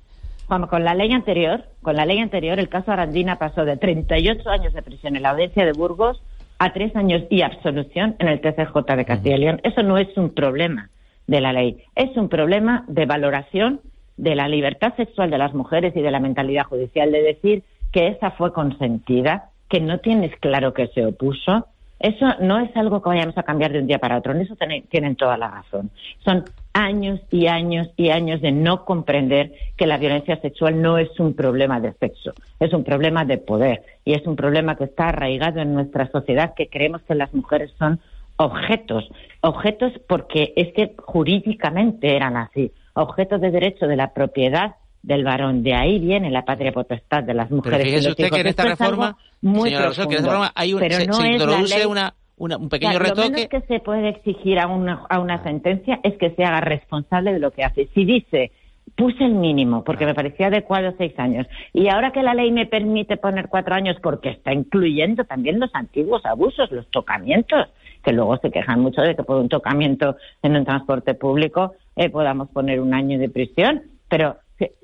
Vamos, con la ley anterior, con la ley anterior, el caso Arandina pasó de 38 años de prisión en la audiencia de Burgos a tres años y absolución en el TCJ de Castilla y León. Eso no es un problema de la ley, es un problema de valoración de la libertad sexual de las mujeres y de la mentalidad judicial de decir que esa fue consentida, que no tienes claro que se opuso. Eso no es algo que vayamos a cambiar de un día para otro. En eso tienen toda la razón. Son años y años y años de no comprender que la violencia sexual no es un problema de sexo, es un problema de poder y es un problema que está arraigado en nuestra sociedad que creemos que las mujeres son objetos, objetos porque es que jurídicamente eran así, objetos de derecho de la propiedad del varón. De ahí viene la patria potestad de las mujeres. Pero fíjese usted que en esta reforma, señora Rosel, que en esta reforma hay un, se, introduce una un pequeño retoque. Lo menos que se puede exigir a una, a una sentencia es que se haga responsable de lo que hace. Si dice, puse el mínimo porque me parecía adecuado seis años y ahora que la ley me permite poner cuatro años porque está incluyendo también los antiguos abusos, los tocamientos, que luego se quejan mucho de que por un tocamiento en un transporte público eh, podamos poner un año de prisión, pero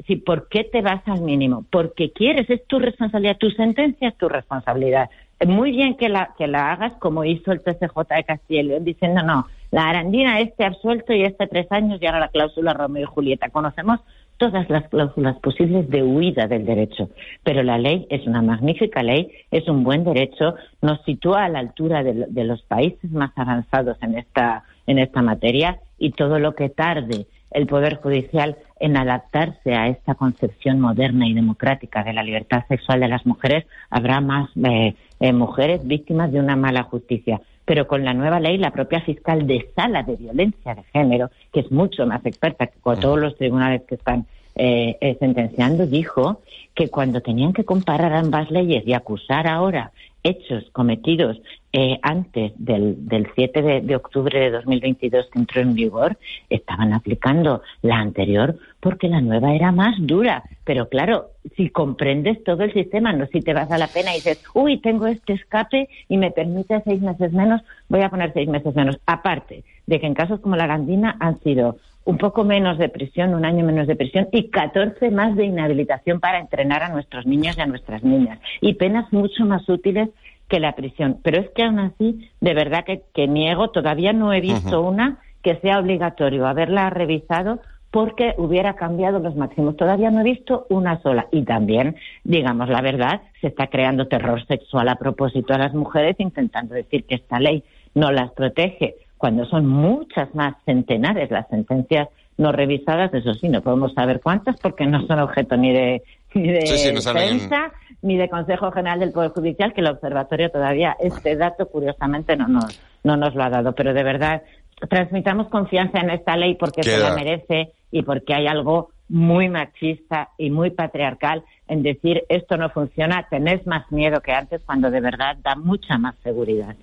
si, ¿por qué te vas al mínimo? Porque quieres, es tu responsabilidad, tu sentencia es tu responsabilidad muy bien que la, que la hagas como hizo el TCJ de Castilla diciendo no, la Arandina este absuelto y este tres años y ahora la cláusula Romeo y Julieta. Conocemos todas las cláusulas posibles de huida del derecho, pero la ley es una magnífica ley, es un buen derecho, nos sitúa a la altura de, de los países más avanzados en esta, en esta materia y todo lo que tarde el Poder Judicial en adaptarse a esta concepción moderna y democrática de la libertad sexual de las mujeres, habrá más eh, eh, mujeres víctimas de una mala justicia. Pero con la nueva ley, la propia fiscal de sala de violencia de género, que es mucho más experta que con todos los tribunales que están eh, sentenciando, dijo que cuando tenían que comparar ambas leyes y acusar ahora hechos cometidos eh, antes del, del 7 de, de, octubre de 2022 que entró en vigor, estaban aplicando la anterior porque la nueva era más dura. Pero claro, si comprendes todo el sistema, no si te vas a la pena y dices, uy, tengo este escape y me permite seis meses menos, voy a poner seis meses menos. Aparte de que en casos como la Gandina han sido un poco menos de prisión, un año menos de prisión y 14 más de inhabilitación para entrenar a nuestros niños y a nuestras niñas. Y penas mucho más útiles que la prisión. Pero es que aún así, de verdad que, niego, todavía no he visto una que sea obligatorio haberla revisado porque hubiera cambiado los máximos. Todavía no he visto una sola. Y también, digamos la verdad, se está creando terror sexual a propósito a las mujeres, intentando decir que esta ley no las protege cuando son muchas más centenares las sentencias no revisadas, eso sí, no podemos saber cuántas porque no son objeto ni de <laughs> ni de defensa ni de Consejo General del Poder Judicial, que el observatorio todavía este dato curiosamente no nos, no nos lo ha dado. Pero de verdad, transmitamos confianza en esta ley porque se la merece y porque hay algo muy machista y muy patriarcal en decir esto no funciona, tenés más miedo que antes cuando de verdad da mucha más seguridad.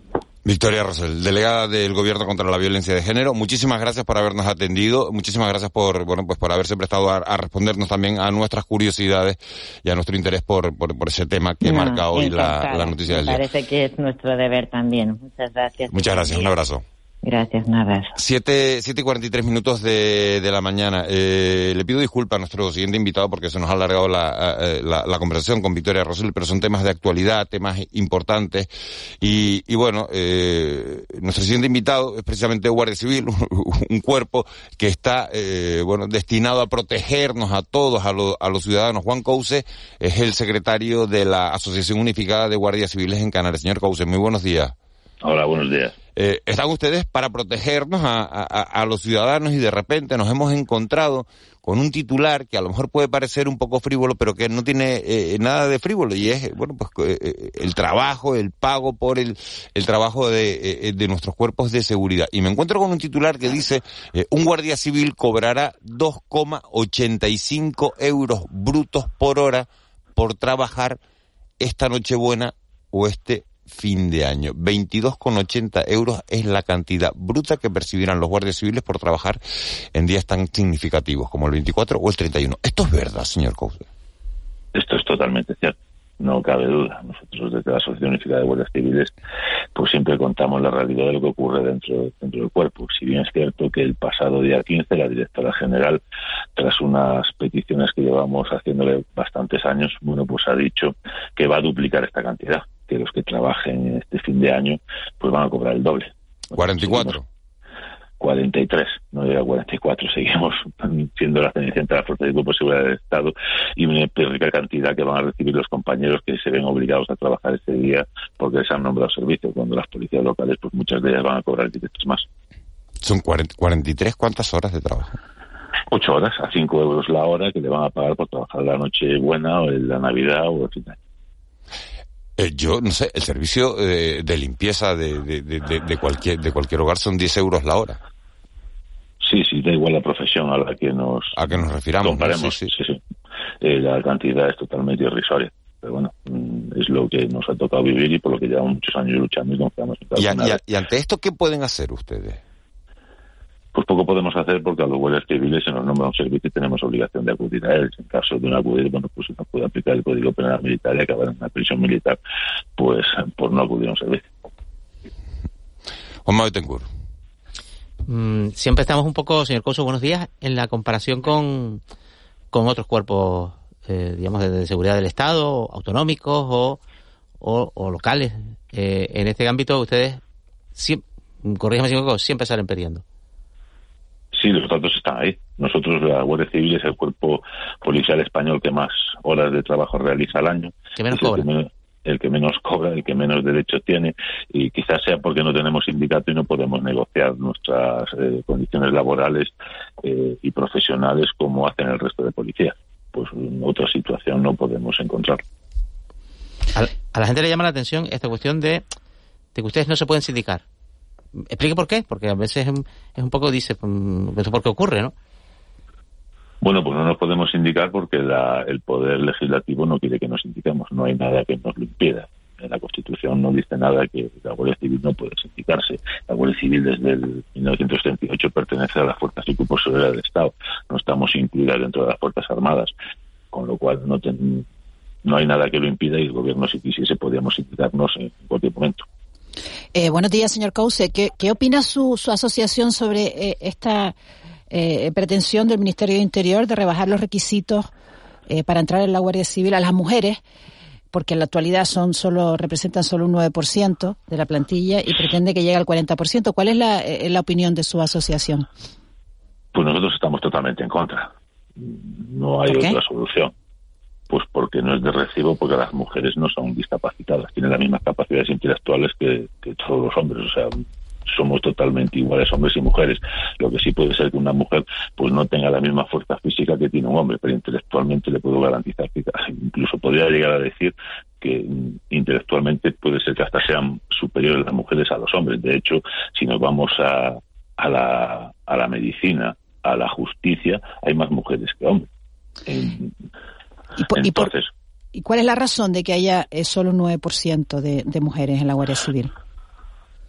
Victoria Rosell, delegada del Gobierno contra la Violencia de Género, muchísimas gracias por habernos atendido, muchísimas gracias por, bueno, pues por haberse prestado a, respondernos también a nuestras curiosidades y a nuestro interés por, por, ese tema que marca hoy la, la, noticia del día. Parece que es nuestro deber también. Muchas gracias. Muchas gracias, un abrazo. Gracias, nada. Siete, siete y cuarenta y tres minutos de, de la mañana. Eh, le pido disculpas a nuestro siguiente invitado porque se nos ha alargado la, eh, la, la conversación con Victoria Rosell, pero son temas de actualidad, temas importantes. Y, y bueno, eh, nuestro siguiente invitado es precisamente Guardia Civil, <laughs> un, cuerpo que está, eh, bueno, destinado a protegernos a todos, a, a los ciudadanos. Juan Couce es el secretario de la Asociación Unificada de Guardias Civiles en Canarias. Señor Couce, muy buenos días. Hola, buenos días. Eh, están ustedes para protegernos a, los ciudadanos y de repente nos hemos encontrado con un titular que a lo mejor puede parecer un poco frívolo, pero que no tiene eh, nada de frívolo y es, bueno, pues eh, el trabajo, el pago por el, el trabajo de, de, nuestros cuerpos de seguridad. Y me encuentro con un titular que dice, un guardia civil cobrará 2,85 euros brutos por hora por trabajar esta Nochebuena o este fin de año. 22,80 euros es la cantidad bruta que percibirán los guardias civiles por trabajar en días tan significativos como el 24 o el 31. ¿Esto es verdad, señor Cousa? Esto es totalmente cierto. No cabe duda. Nosotros desde la Asociación Unificada de Guardias Civiles pues siempre contamos la realidad de lo que ocurre dentro, dentro del cuerpo. Si bien es cierto que el pasado día 15 la directora general, tras unas peticiones que llevamos haciéndole bastantes años, bueno, pues ha dicho que va a duplicar esta cantidad que los que trabajen este fin de año pues van a cobrar el doble. 44. 43, no llega a 44, <laughs> seguimos siendo la cenicienta de la Fuerza de Grupo de Seguridad del Estado y una rica cantidad que van a recibir los compañeros que se ven obligados a trabajar este día porque se han nombrado servicio, cuando las policías locales, pues muchas de ellas van a cobrar directos más. ¿Son 40, 43 cuántas horas de trabajo? Ocho horas, a 5 euros la hora que le van a pagar por trabajar la noche buena o la Navidad o el fin de año. Eh, yo no sé, el servicio eh, de limpieza de, de, de, de, cualquier de cualquier hogar son 10 euros la hora. Sí, sí, da igual la profesión a la que nos, a que nos refiramos. Comparemos. Sí, sí. sí, eh, la cantidad es totalmente irrisoria. Pero bueno, mm, es lo que nos ha tocado vivir y por lo que llevamos muchos años luchando y confiamos en ¿Y, y, y ante esto qué pueden hacer ustedes? Pues poco podemos hacer porque a los guardias civiles se nos nombra un servicio y tenemos obligación de acudir a él. En caso de no acudir, bueno, pues se nos puede aplicar el Código Penal Militar y acabar en una prisión militar, pues por no acudir a un servicio. Juan. Mm, siempre estamos un poco, señor Coso, buenos días, en la comparación con, con otros cuerpos, eh, digamos, de, de, seguridad del Estado, autonómicos o, o, o locales. Eh, en este ámbito ustedes, siempre, corrígame si me equivoco, siempre salen perdiendo. Sí, los datos están ahí. Nosotros, la Guardia Civil es el cuerpo policial español que más horas de trabajo realiza al año. ¿Qué menos cobra? El que menos, cobra, el que menos derechos tiene, y quizás sea porque no tenemos sindicato y no podemos negociar nuestras eh, condiciones laborales eh, y profesionales como hacen el resto de policías. Pues en otra situación no podemos encontrar. A, a la gente le llama la atención esta cuestión de, de que ustedes no se pueden sindicar. Explique por qué, porque a veces es un, poco, dice, ¿eso por qué ocurre, no? Bueno, pues no nos podemos indicar porque la, el Poder Legislativo no quiere que nos indiquemos, no hay nada que nos lo impida. En la Constitución no dice nada que la Guardia Civil no puede sindicarse. La Guardia Civil desde el 1938 pertenece a las fuerzas y cuerpos seguridad del Estado. No estamos incluidas dentro de las Fuerzas Armadas, con lo cual no, ten, no hay nada que lo impida y el Gobierno, si quisiese, podríamos sindicarnos en cualquier momento. Eh, buenos días, señor Cause. ¿Qué, qué opina su, su, asociación sobre eh, esta eh, pretensión del Ministerio de Interior de rebajar los requisitos eh, para entrar en la Guardia Civil a las mujeres? Porque en la actualidad son solo representan solo un 9% de la plantilla y pretende que llegue al 40%. ¿Cuál es la, eh, la opinión de su asociación? Pues nosotros estamos totalmente en contra. No hay otra solución pues porque no es de recibo, porque las mujeres no son discapacitadas, tienen las mismas capacidades intelectuales que, que, todos los hombres, o sea, somos totalmente iguales hombres y mujeres. Lo que sí puede ser que una mujer pues no tenga la misma fuerza física que tiene un hombre, pero intelectualmente le puedo garantizar que <laughs> incluso podría llegar a decir que intelectualmente puede ser que hasta sean superiores las mujeres a los hombres. De hecho, si nos vamos a, a, la, a la medicina, a la justicia, hay más mujeres que hombres. ¿Y, por, Entonces, y, por, ¿Y, cuál es la razón de que haya eh, solo un 9% de, de, mujeres en la Guardia Civil?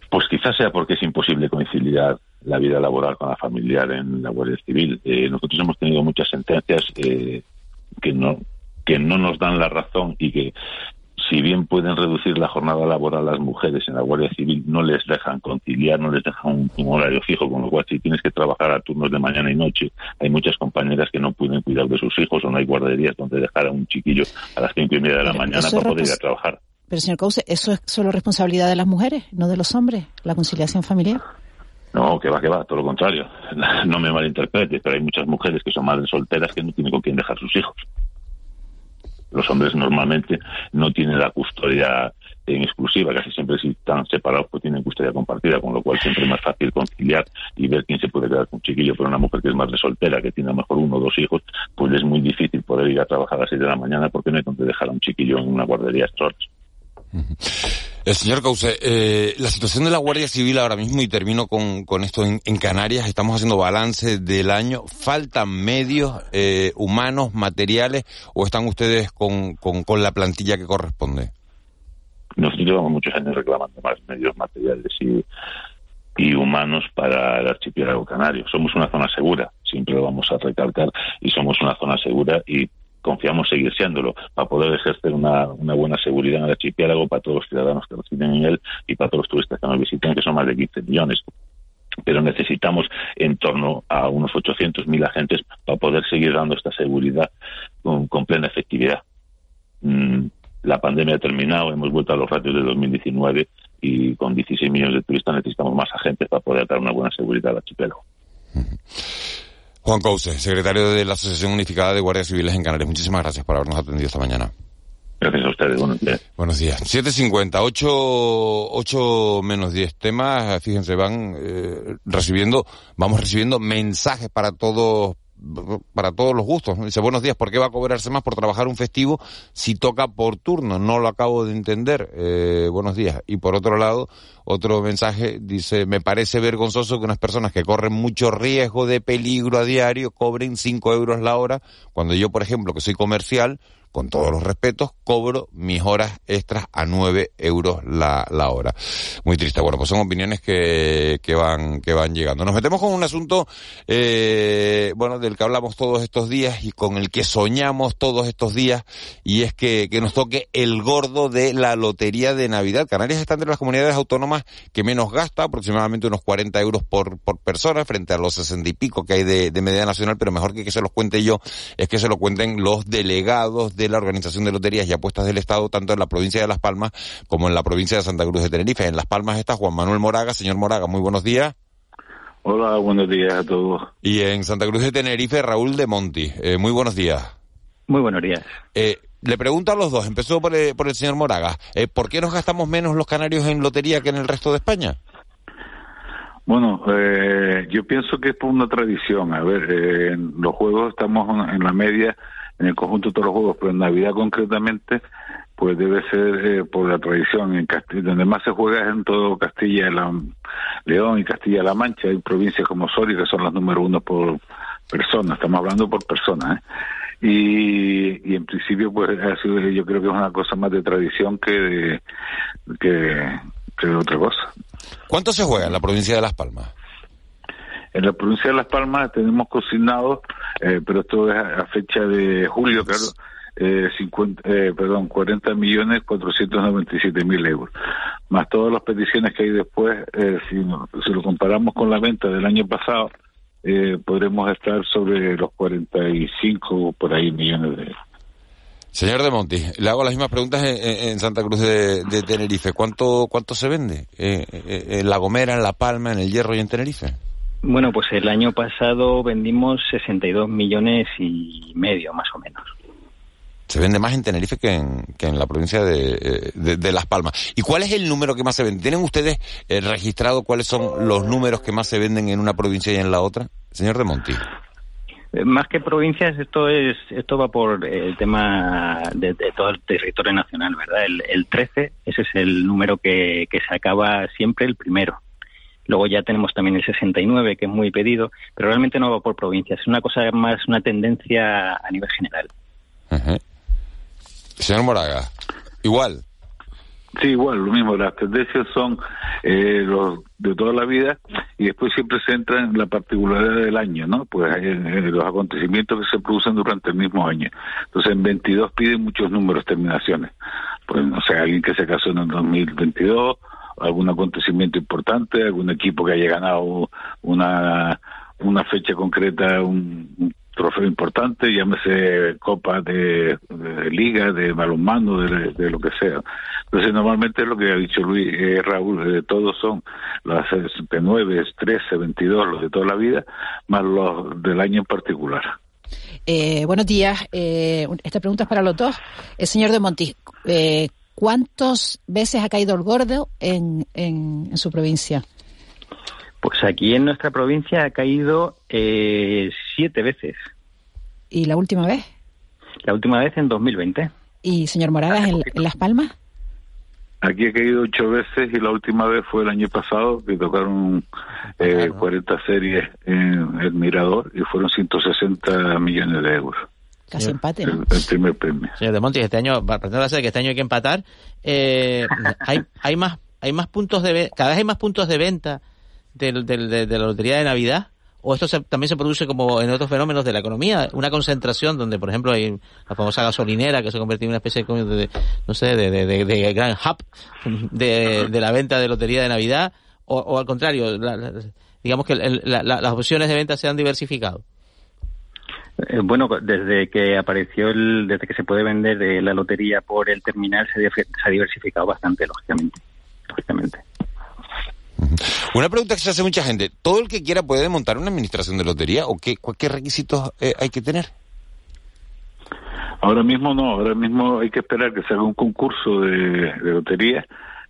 Pues quizás sea porque es imposible conciliar la vida laboral con la familiar en la Guardia Civil. Eh, nosotros hemos tenido muchas sentencias eh, que no que no nos dan la razón y que si bien pueden reducir la jornada laboral las mujeres en la Guardia Civil, no les dejan conciliar, no les dejan un, un, horario fijo, con lo cual si tienes que trabajar a turnos de mañana y noche, hay muchas compañeras que no pueden cuidar de sus hijos o no hay guarderías donde dejar a un chiquillo a las cinco y media de la Pero mañana para poder ir a trabajar. Pero señor Cause, ¿eso es solo responsabilidad de las mujeres, no de los hombres, la conciliación familiar? No, que va, que va, todo lo contrario. <laughs> No me malinterpretes, pero hay muchas mujeres que son madres solteras que no tienen con quién dejar sus hijos los hombres normalmente no tienen la custodia en exclusiva, casi siempre si están separados pues tienen custodia compartida, con lo cual siempre es más fácil conciliar y ver quién se puede quedar con un chiquillo, pero una mujer que es más de soltera, que tiene a lo mejor uno o dos hijos, pues es muy difícil poder ir a trabajar a las seis de la mañana porque no hay donde dejar a un chiquillo en una guardería extra <laughs> el señor Cauce, eh, la situación de la Guardia Civil ahora mismo, y termino con, con esto en, Canarias, estamos haciendo balance del año, ¿faltan medios eh, humanos, materiales, o están ustedes con, con, la plantilla que corresponde? Nosotros llevamos muchos años reclamando más medios materiales y, y humanos para el archipiélago canario. Somos una zona segura, siempre lo vamos a recalcar, y somos una zona segura y confiamos seguir siéndolo, para poder ejercer una, buena seguridad en el archipiélago para todos los ciudadanos que residen en él y para todos los turistas que nos visitan, que son más de 15 millones pero necesitamos en torno a unos 800.000 agentes para poder seguir dando esta seguridad con, plena efectividad. Mm, la pandemia ha terminado, hemos vuelto a los ratios de 2019 y con 16 millones de turistas necesitamos más agentes para poder dar una buena seguridad al archipiélago. <laughs> Juan Couce, secretario de la Asociación Unificada de Guardias Civiles en Canarias. Muchísimas gracias por habernos atendido esta mañana. Gracias a ustedes, buenos días. Buenos días. 7.50, 8, 8 menos 10 temas, fíjense, van eh, recibiendo, vamos recibiendo mensajes para todos, para todos los gustos. Dice, buenos días, ¿por qué va a cobrarse más por trabajar un festivo si toca por turno? No lo acabo de entender. Eh, buenos días. Y por otro lado, otro mensaje dice, me parece vergonzoso que unas personas que corren mucho riesgo de peligro a diario cobren 5 euros la hora, cuando yo, por ejemplo, que soy comercial, con todos los respetos, cobro mis horas extras a 9 euros la, la hora. Muy triste. Bueno, pues son opiniones que, que van, que van llegando. Nos metemos con un asunto, eh, bueno, del que hablamos todos estos días y con el que soñamos todos estos días, y es que, que nos toque el gordo de la lotería de Navidad. Canarias está entre las comunidades autónomas que menos gasta, aproximadamente unos 40 euros por, por persona, frente a los 60 y pico que hay de, de media nacional, pero mejor que que se los cuente yo, es que se lo cuenten los delegados de la Organización de Loterías y Apuestas del Estado, tanto en la provincia de Las Palmas como en la provincia de Santa Cruz de Tenerife. En Las Palmas está Juan Manuel Moraga. Señor Moraga, muy buenos días. Hola, buenos días a todos. Y en Santa Cruz de Tenerife, Raúl de Monti. Eh, muy buenos días. Muy buenos días. Eh, le pregunto a los dos, empezó por el, por el señor Moraga, eh, ¿por qué nos gastamos menos los canarios en lotería que en el resto de España? Bueno, eh, yo pienso que es por una tradición. A ver, en los juegos estamos en la media en el conjunto de todos los juegos, pero en Navidad concretamente, pues debe ser eh, por la tradición. En Castilla, donde más se juega es en todo Castilla, la, León y Castilla-La Mancha. Hay provincias como Soria que son las número uno por persona, estamos hablando por persona. ¿eh? Y, y en principio, pues ha sido, yo creo que es una cosa más de tradición que de, que, que de otra cosa. ¿Cuánto se juega en la provincia de Las Palmas? En la provincia de Las Palmas tenemos cocinado, eh, pero esto es a, fecha de julio, claro, eh, 50, eh, perdón, 40 millones 497 mil euros. Más todas las peticiones que hay después, eh, si, si lo comparamos con la venta del año pasado, eh, podremos estar sobre los 45 por ahí millones de euros. Señor de Monti, le hago las mismas preguntas en, Santa Cruz de, Tenerife. ¿Cuánto, ¿Cuánto se vende en La Gomera, en La Palma, en El Hierro y en Tenerife? Bueno, pues el año pasado vendimos 62 millones y medio, más o menos. Se vende más en Tenerife que en, que en la provincia de, de, Las Palmas. ¿Y cuál es el número que más se vende? ¿Tienen ustedes eh, registrado cuáles son los números que más se venden en una provincia y en la otra? Señor de Monti. Eh, más que provincias, esto es esto va por el tema de, todo el territorio nacional, ¿verdad? El, el 13, ese es el número que, que se acaba siempre el primero. Luego ya tenemos también el 69, que es muy pedido, pero realmente no va por provincias. Es una cosa más, una tendencia a nivel general. Señor Moraga, igual. Sí, igual, lo mismo. Las tendencias son eh, los de toda la vida y después siempre se entra en la particularidad del año, ¿no? Pues en, los acontecimientos que se producen durante el mismo año. Entonces en 22 piden muchos números, terminaciones. Pues no sé, alguien que se casó en el 2022 algún acontecimiento importante, algún equipo que haya ganado una, una fecha concreta, un, trofeo importante, llámese copa de, liga, de balonmano, de, lo que sea. Entonces, normalmente es lo que ha dicho Luis, eh, Raúl, eh, todos son los 69, 13, 22, los de toda la vida, más los del año en particular. Eh, buenos días. esta pregunta es para los dos. El señor de Monti, ¿cuántas veces ha caído el gordo en, en, su provincia? Pues aquí en nuestra provincia ha caído eh, siete veces. ¿Y la última vez? La última vez en 2020. ¿Y señor Moragas en, Las Palmas? Aquí he caído ocho veces y la última vez fue el año pasado que tocaron eh, 40 series en el Mirador y fueron 160 millones de euros. Casi empate, ¿no? El, primer premio. Señor De Montes, este año, pretendo ser que este año hay que empatar. Eh, <laughs> hay, hay más hay más puntos de cada vez hay más puntos de venta del, del, de, la lotería de Navidad o esto también se produce como en otros fenómenos de la economía, una concentración donde, por ejemplo, hay la famosa gasolinera que se ha convertido en una especie de, no sé, de, de, de, gran hub de, la venta de lotería de Navidad, o, al contrario, digamos que las opciones de venta se han diversificado. Eh, bueno, desde que apareció, el, desde que se puede vender eh, la lotería por el terminal, se, se ha diversificado bastante, lógicamente. lógicamente. Una pregunta que se hace mucha gente. ¿Todo el que quiera puede montar una administración de lotería o qué, qué requisitos eh, hay que tener? Ahora mismo no, ahora mismo hay que esperar que se haga un concurso de, lotería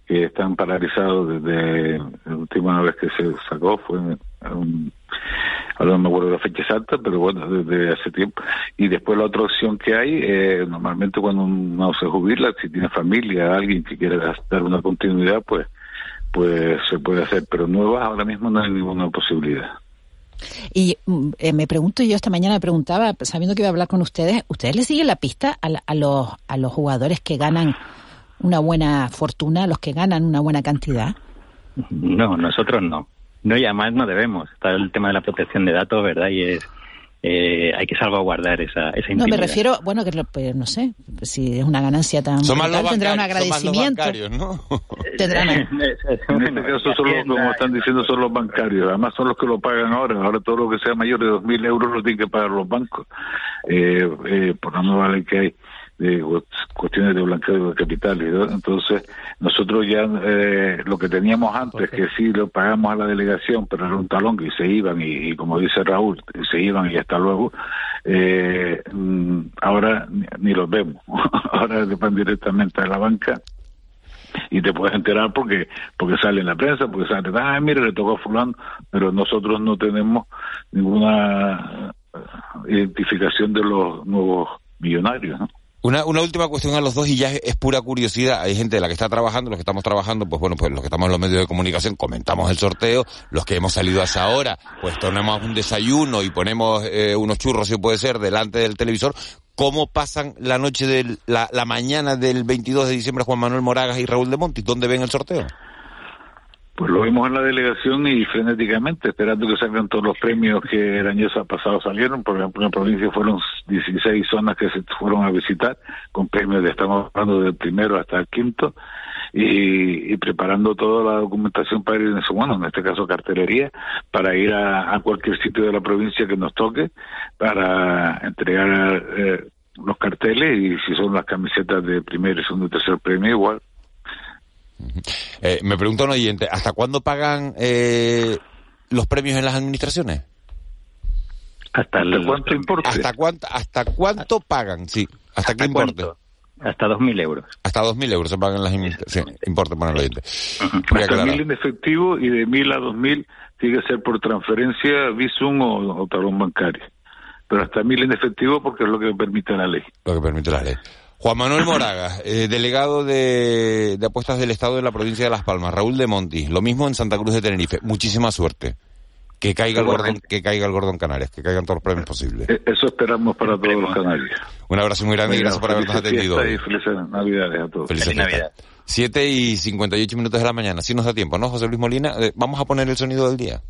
que están paralizados desde la última vez que se sacó, fue un, ahora no me acuerdo la fecha exacta, pero bueno, desde hace tiempo. Y después la otra opción que hay, eh, normalmente cuando uno se jubila, si tiene familia, alguien que quiera dar una continuidad, pues pues se puede hacer, pero nuevas ahora mismo no hay ninguna posibilidad. Y mm, eh, me pregunto, yo esta mañana me preguntaba, sabiendo que iba a hablar con ustedes, ¿ustedes le siguen la pista a, a, los, a los jugadores que ganan una buena fortuna, a los que ganan una buena cantidad? No, nosotros no. No, y además no debemos. Está el tema de la protección de datos, ¿verdad? Y es eh, hay que salvaguardar esa, esa No, me refiero, bueno, que pues, no sé, si es una ganancia tan brutal, tendrá un agradecimiento. ¿no? <laughs> Tendrán... <laughs> en este caso, son los, como están diciendo, son los bancarios. Además, son los que lo pagan ahora. Ahora todo lo que sea mayor de 2.000 euros lo tienen que pagar los bancos. Eh, eh, por la nueva ley que hay de cuestiones de blanqueo de capitales. Entonces, nosotros ya eh, lo que teníamos antes, que sí lo pagamos a la delegación, pero era un talón que se iban y, como dice Raúl, se iban y hasta luego, eh, mm, ahora ni, los vemos. <laughs> ahora van directamente a la banca y te puedes enterar porque porque sale en la prensa, porque sale, ah, mire, le tocó a fulano, pero nosotros no tenemos ninguna identificación de los nuevos millonarios, ¿no? Una, una última cuestión a los dos y ya es, pura curiosidad. Hay gente de la que está trabajando, los que estamos trabajando, pues bueno, pues los que estamos en los medios de comunicación comentamos el sorteo, los que hemos salido a esa hora, pues tomamos un desayuno y ponemos eh, unos churros, si puede ser, delante del televisor. ¿Cómo pasan la noche de la, la mañana del 22 de diciembre Juan Manuel Moragas y Raúl de Monti? ¿Dónde ven el sorteo? Pues lo vimos en la delegación y frenéticamente, esperando que salgan todos los premios que el año pasado salieron. Por ejemplo, en la provincia fueron 16 zonas que se fueron a visitar, con premios de, estamos hablando del primero hasta el quinto, y, preparando toda la documentación para ir en eso, bueno, en este caso cartelería, para ir a, cualquier sitio de la provincia que nos toque, para entregar eh, los carteles y si son las camisetas de primero, segundo y tercer premio, igual eh, me pregunta un oyente, ¿hasta cuándo pagan eh, los premios en las administraciones? ¿Hasta, cuánto importe? ¿Hasta cuánto, hasta cuánto pagan? Sí, ¿hasta, qué importe? Hasta 2.000 euros. Hasta 2.000 euros se pagan las administraciones. Sí, importe para el oyente. Hasta 1.000 en efectivo y de 1.000 a 2.000 tiene que ser por transferencia, visum o, o talón bancario. Pero hasta 1.000 en efectivo porque es lo que permite la ley. Lo que permite la ley. Juan Manuel Moraga, eh, delegado de, apuestas del Estado de la provincia de Las Palmas. Raúl de Monti, lo mismo en Santa Cruz de Tenerife. Muchísima suerte. Que caiga el gordón, que caiga el gordón Canarias, que caigan todos los premios posibles. Eh, eso esperamos para todos los canarios. Un abrazo muy grande y gracias por habernos atendido. Y felices Navidades a todos. Felices Navidad. 7 y 58 minutos de la mañana. Si nos da tiempo, ¿no, José Luis Molina? Eh, vamos a poner el sonido del día.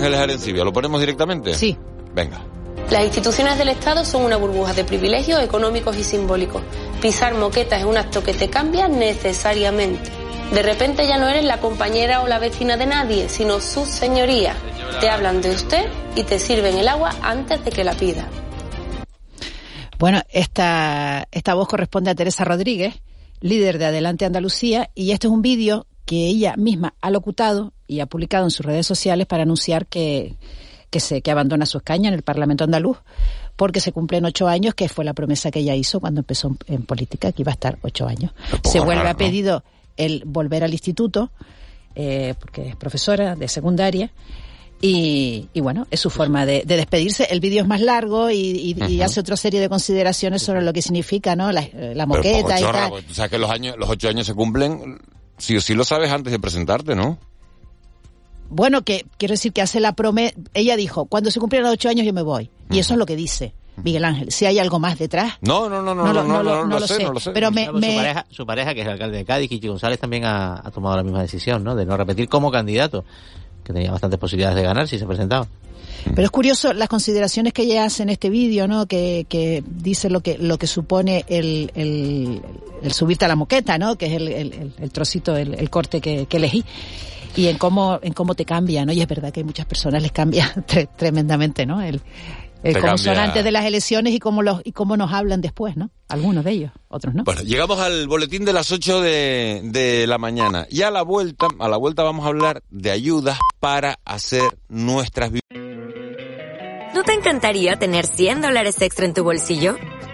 Ángeles Arencibia, ¿lo ponemos directamente? Sí. Venga. Las instituciones del Estado son una burbuja de privilegios económicos y simbólicos. Pisar moquetas es un acto que te cambia necesariamente. De repente ya no eres la compañera o la vecina de nadie, sino su señoría. Te hablan de usted y te sirven el agua antes de que la pida. Bueno, esta, esta voz corresponde a Teresa Rodríguez, líder de Adelante Andalucía, y este es un vídeo que ella misma ha locutado y ha publicado en sus redes sociales para anunciar que, que, se, que abandona su escaña en el Parlamento andaluz porque se cumplen ocho años, que fue la promesa que ella hizo cuando empezó en política, que iba a estar ocho años. Se vuelve a pedido el volver al instituto, eh, porque es profesora de secundaria, y, bueno, es su forma de, despedirse. El vídeo es más largo y, hace otra serie de consideraciones sobre lo que significa, ¿no? La, moqueta y tal. o sea que los años, los ocho años se cumplen, si o sí lo sabes antes de presentarte, ¿no? Bueno, que quiero decir que hace la promesa. Ella dijo, cuando se cumplieran los ocho años yo me voy. Y eso es lo que dice. Miguel Ángel, si hay algo más detrás. No, no, no, no, no, no, no, lo, sé, no lo sé. Pero me, Su, pareja, su pareja, que es el alcalde de Cádiz, Kiki González, también ha, ha tomado la misma decisión, ¿no? De no repetir como candidato que tenía bastantes posibilidades de ganar si se presentaba. Pero es curioso las consideraciones que ella hace en este vídeo, ¿no? Que, que dice lo que lo que supone el, el, el subirte a la moqueta, ¿no? Que es el, el, el trocito, el, corte que, que, elegí. Y en cómo, en cómo te cambia, ¿no? Y es verdad que a muchas personas les cambia <laughs> tremendamente, ¿no? El, eh, cómo son antes de las elecciones y cómo los y cómo nos hablan después, ¿no? Algunos de ellos, otros no. Bueno, llegamos al boletín de las 8 de, de la mañana y a la vuelta, a la vuelta vamos a hablar de ayudas para hacer nuestras ¿No te encantaría tener 100 dólares extra en tu bolsillo?